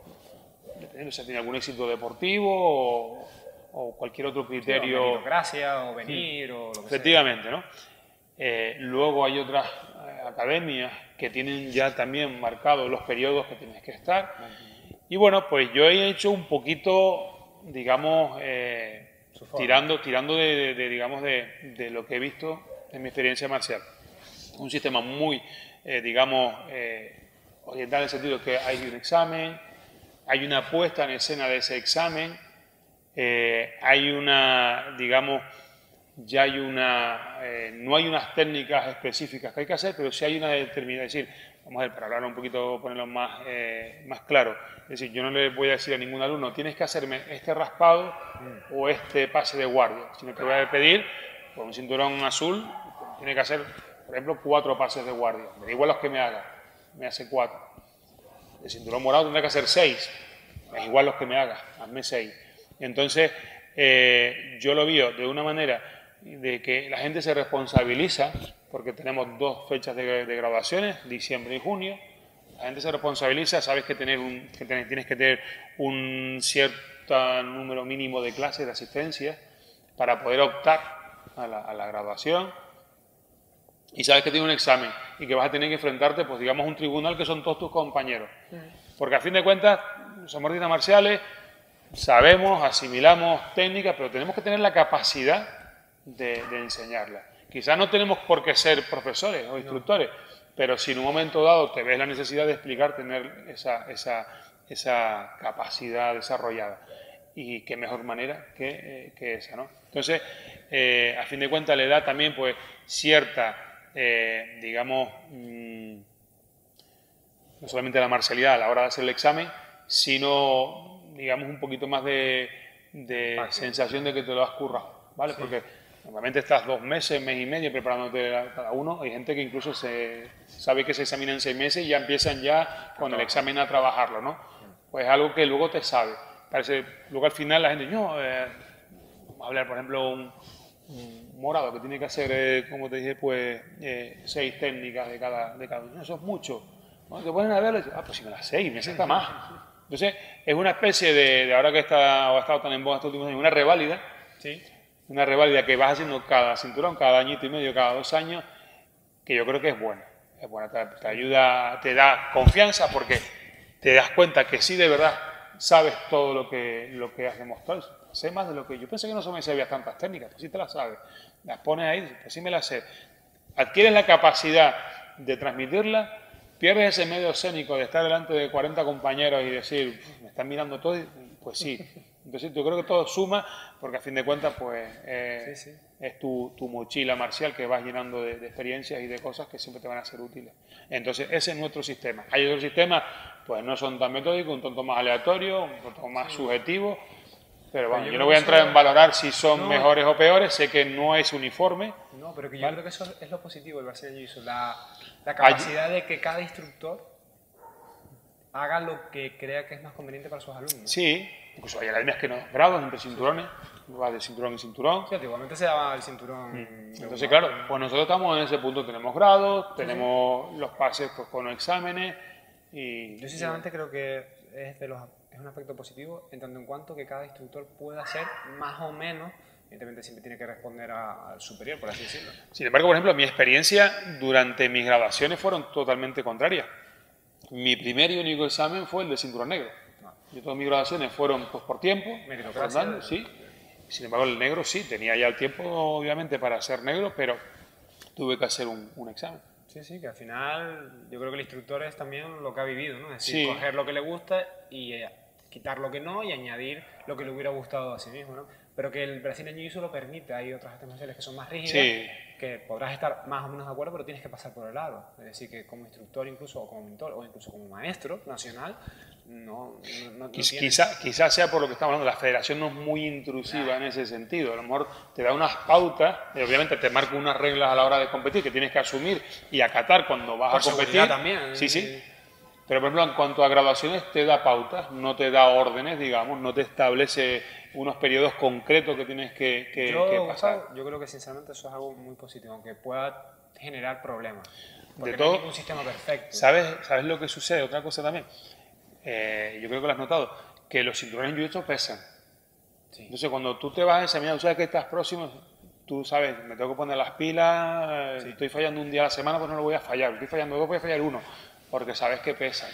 dependiendo si tiene algún éxito deportivo o, cualquier otro criterio. Sí, o venir o lo que Efectivamente, ¿no? Eh, luego hay otras eh, academias que tienen ya también marcados los periodos que tienes que estar. Y bueno, pues yo he hecho un poquito, digamos, tirando, tirando de, digamos, de, lo que he visto en mi experiencia marcial. Un sistema muy, eh, digamos, eh, oriental en el sentido que hay un examen, hay una puesta en escena de ese examen, eh, hay una, digamos, ya hay una, no hay unas técnicas específicas que hay que hacer, pero sí hay una determinada, es decir, vamos a ver, para hablar un poquito, ponerlo más, eh, más claro, es decir, yo no le voy a decir a ningún alumno, tienes que hacerme este raspado o este pase de guardia, sino que voy a pedir, por un cinturón azul, tiene que hacer, por ejemplo, cuatro pases de guardia, me da igual los que me haga, me hace cuatro. El cinturón morado tendrá que hacer seis, me da igual los que me haga, hazme seis. Entonces, eh, yo lo veo de una manera de que la gente se responsabiliza porque tenemos dos fechas de, graduaciones, diciembre y junio. La gente se responsabiliza, sabes que, tener un, que tienes que tener un cierto número mínimo de clases de asistencia para poder optar a la, graduación. Y sabes que tienes un examen y que vas a tener que enfrentarte, pues digamos, a un tribunal que son todos tus compañeros. Porque a fin de cuentas, somos artistas marciales, sabemos, asimilamos técnicas, pero tenemos que tener la capacidad de, de enseñarla. Quizás no tenemos por qué ser profesores o instructores, pero si en un momento dado te ves la necesidad de explicar, tener esa, esa, esa capacidad desarrollada. Y qué mejor manera que, eh, esa, ¿no? Entonces, eh, a fin de cuentas, le da también pues cierta, eh, digamos, mm, no solamente la marcialidad a la hora de hacer el examen, sino, digamos, un poquito más de, de sensación de que te lo has currado, ¿vale? Porque normalmente estás dos meses, mes y medio preparándote cada uno. Hay gente que incluso se sabe que se examina en seis meses y ya empiezan ya con el examen a trabajarlo, ¿no? Pues algo que luego te sabe. Parece, luego al final la gente, no, eh, hablar, por ejemplo, un, morado que tiene que hacer, eh, como te dije, pues eh, seis técnicas de cada, de cada uno. Eso es mucho. ¿no? Te ponen a ver, ah, pues si me las seis, me está más. Entonces, es una especie de, ahora que está, ha estado tan en boga estos últimos años, una reválida. Sí. Una reválida que vas haciendo cada cinturón, cada añito y medio, cada dos años, que yo creo que es buena. Es buena, te, ayuda, te da confianza porque te das cuenta que sí de verdad sabes todo lo que, lo que has demostrado. Sé más de lo que yo pensé que no me sabía tantas técnicas, pues sí te las sabes. Las pones ahí, pues sí me las sé. Adquieres la capacidad de transmitirla pierdes ese medio escénico de estar delante de 40 compañeros y decir, me están mirando todo, pues sí. Entonces yo creo que todo suma, porque a fin de cuentas, pues eh, es tu, mochila marcial que vas llenando de, experiencias y de cosas que siempre te van a ser útiles. Entonces ese es nuestro sistema. Hay otros sistemas, pues no son tan metódicos, un tonto más aleatorio, un tonto más subjetivo. Pero bueno, yo, no voy a entrar en valorar si son mejores o peores, sé que no es uniforme. No, pero que yo creo que eso es lo positivo del Barcelona Jiu la, la capacidad de que cada instructor haga lo que crea que es más conveniente para sus alumnos. Sí, incluso hay academias que no, grados entre cinturones, va de cinturón en cinturón. Sí, igualmente se daba el cinturón. Mm. Entonces, claro, pues nosotros estamos en ese punto, tenemos grados, tenemos los pases pues, con los exámenes y... Yo sinceramente creo que es, de los, es un aspecto positivo en tanto en cuanto que cada instructor pueda hacer más o menos evidentemente siempre tiene que responder al superior, por así decirlo. Sin embargo, por ejemplo, mi experiencia durante mis graduaciones fueron totalmente contrarias. Mi primer y único examen fue el de cinturón negro. Ah. Yo todas mis graduaciones fueron pues, por tiempo, andando, sí. Sin embargo, el negro sí, tenía ya el tiempo, obviamente, para ser negro, pero tuve que hacer un, examen. Sí, sí, que al final yo creo que el instructor es también lo que ha vivido, ¿no? Es decir, coger lo que le gusta y eh, quitar lo que no y añadir lo que le hubiera gustado a sí mismo, ¿no? pero que el brasileño jiu lo permite. Hay otras artes marciales que son más rígidas, que podrás estar más o menos de acuerdo, pero tienes que pasar por el lado. Es decir, que como instructor incluso, o como mentor, o incluso como maestro nacional, no, no, quizá, quizá, sea por lo que estamos hablando, la federación no es muy intrusiva en ese sentido. A lo mejor te da unas pautas, y obviamente te marca unas reglas a la hora de competir que tienes que asumir y acatar cuando vas a competir. también. Sí, sí. Pero, por ejemplo, en cuanto a graduaciones, te da pautas, no te da órdenes, digamos, no te establece unos periodos concretos que tienes que, que, pasar. yo creo que, sinceramente, eso es algo muy positivo, aunque pueda generar problemas. de todo, no un sistema perfecto. ¿sabes, ¿Sabes lo que sucede? Otra cosa también. Eh, yo creo que lo has notado, que los cinturones en jiu pesan. Entonces, cuando tú te vas a examinar, tú sabes que estás próximo, tú sabes, me tengo que poner las pilas, si estoy fallando un día a la semana, pues no lo voy a fallar, estoy fallando dos, voy a fallar uno porque sabes que pesa.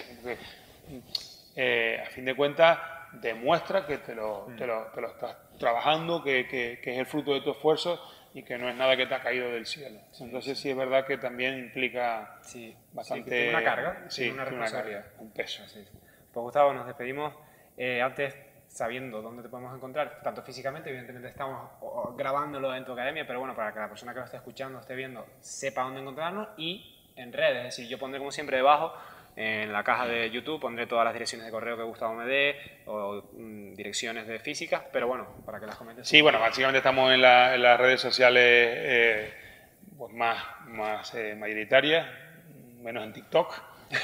Eh, a fin de cuentas, demuestra que te lo, te lo, te lo estás trabajando, que, que, es el fruto de tu esfuerzo y que no es nada que te ha caído del cielo. Entonces sí es verdad que también implica bastante... una carga, sí, una responsabilidad. un peso. Pues Gustavo, nos despedimos. Eh, antes sabiendo dónde te podemos encontrar, tanto físicamente, evidentemente estamos grabándolo en tu academia, pero bueno, para que la persona que lo esté escuchando, esté viendo, sepa dónde encontrarnos y en redes. Es decir, yo pondré como siempre debajo, en la caja de YouTube, pondré todas las direcciones de correo que Gustavo me dé o mm, direcciones de física, pero bueno, para que las comentes. Sí, bueno, básicamente estamos en, las redes sociales eh, pues más, más eh, mayoritarias, menos en TikTok,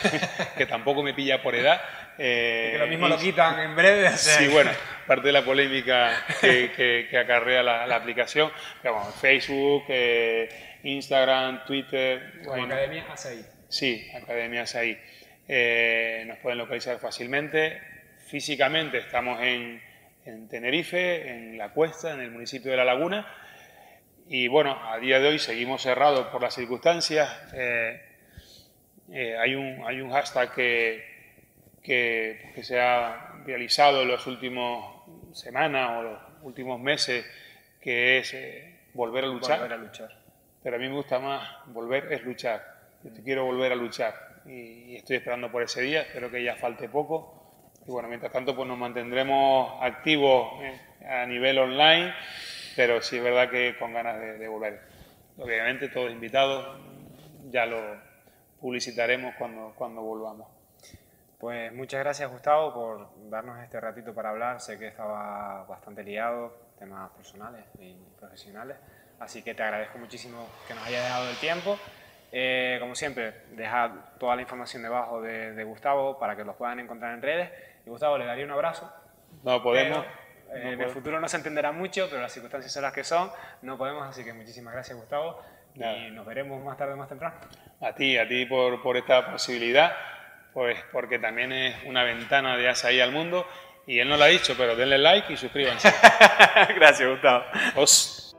que tampoco me pilla por edad. Eh, que lo mismo lo quitan en breve. Sí, bueno, parte de la polémica que, que, acarrea la, aplicación. Pero Facebook, Instagram, Twitter. Academia Asaí. Sí, Academia Asaí. Eh, nos pueden localizar fácilmente. Físicamente estamos en, Tenerife, en La Cuesta, en el municipio de La Laguna. Y bueno, a día de hoy seguimos cerrados por las circunstancias. Eh, eh, hay, un, hay un hashtag que, que, que, se ha realizado en las últimas semanas o los últimos meses, que es volver a luchar. Volver a luchar pero a mí me gusta más volver es luchar. Yo te quiero volver a luchar y, estoy esperando por ese día, espero que ya falte poco. Y bueno, mientras tanto pues nos mantendremos activos eh, a nivel online, pero sí es verdad que con ganas de, volver. Obviamente todos invitados, ya lo publicitaremos cuando, cuando volvamos. Pues muchas gracias Gustavo por darnos este ratito para hablar. Sé que estaba bastante liado, temas personales y profesionales, así que te agradezco muchísimo que nos hayas dejado el tiempo. Eh, como siempre, deja toda la información debajo de, Gustavo para que los puedan encontrar en redes. Y Gustavo, le daría un abrazo. No podemos. en el futuro no se entenderá mucho, pero las circunstancias son las que son. No podemos, así que muchísimas gracias, Gustavo. Y nos veremos más tarde, más temprano. A ti, a ti por, por esta posibilidad pues porque también es una ventana de Asaí al mundo. Y él no lo ha dicho, pero denle like y suscríbanse. Gracias, Gustavo. Os.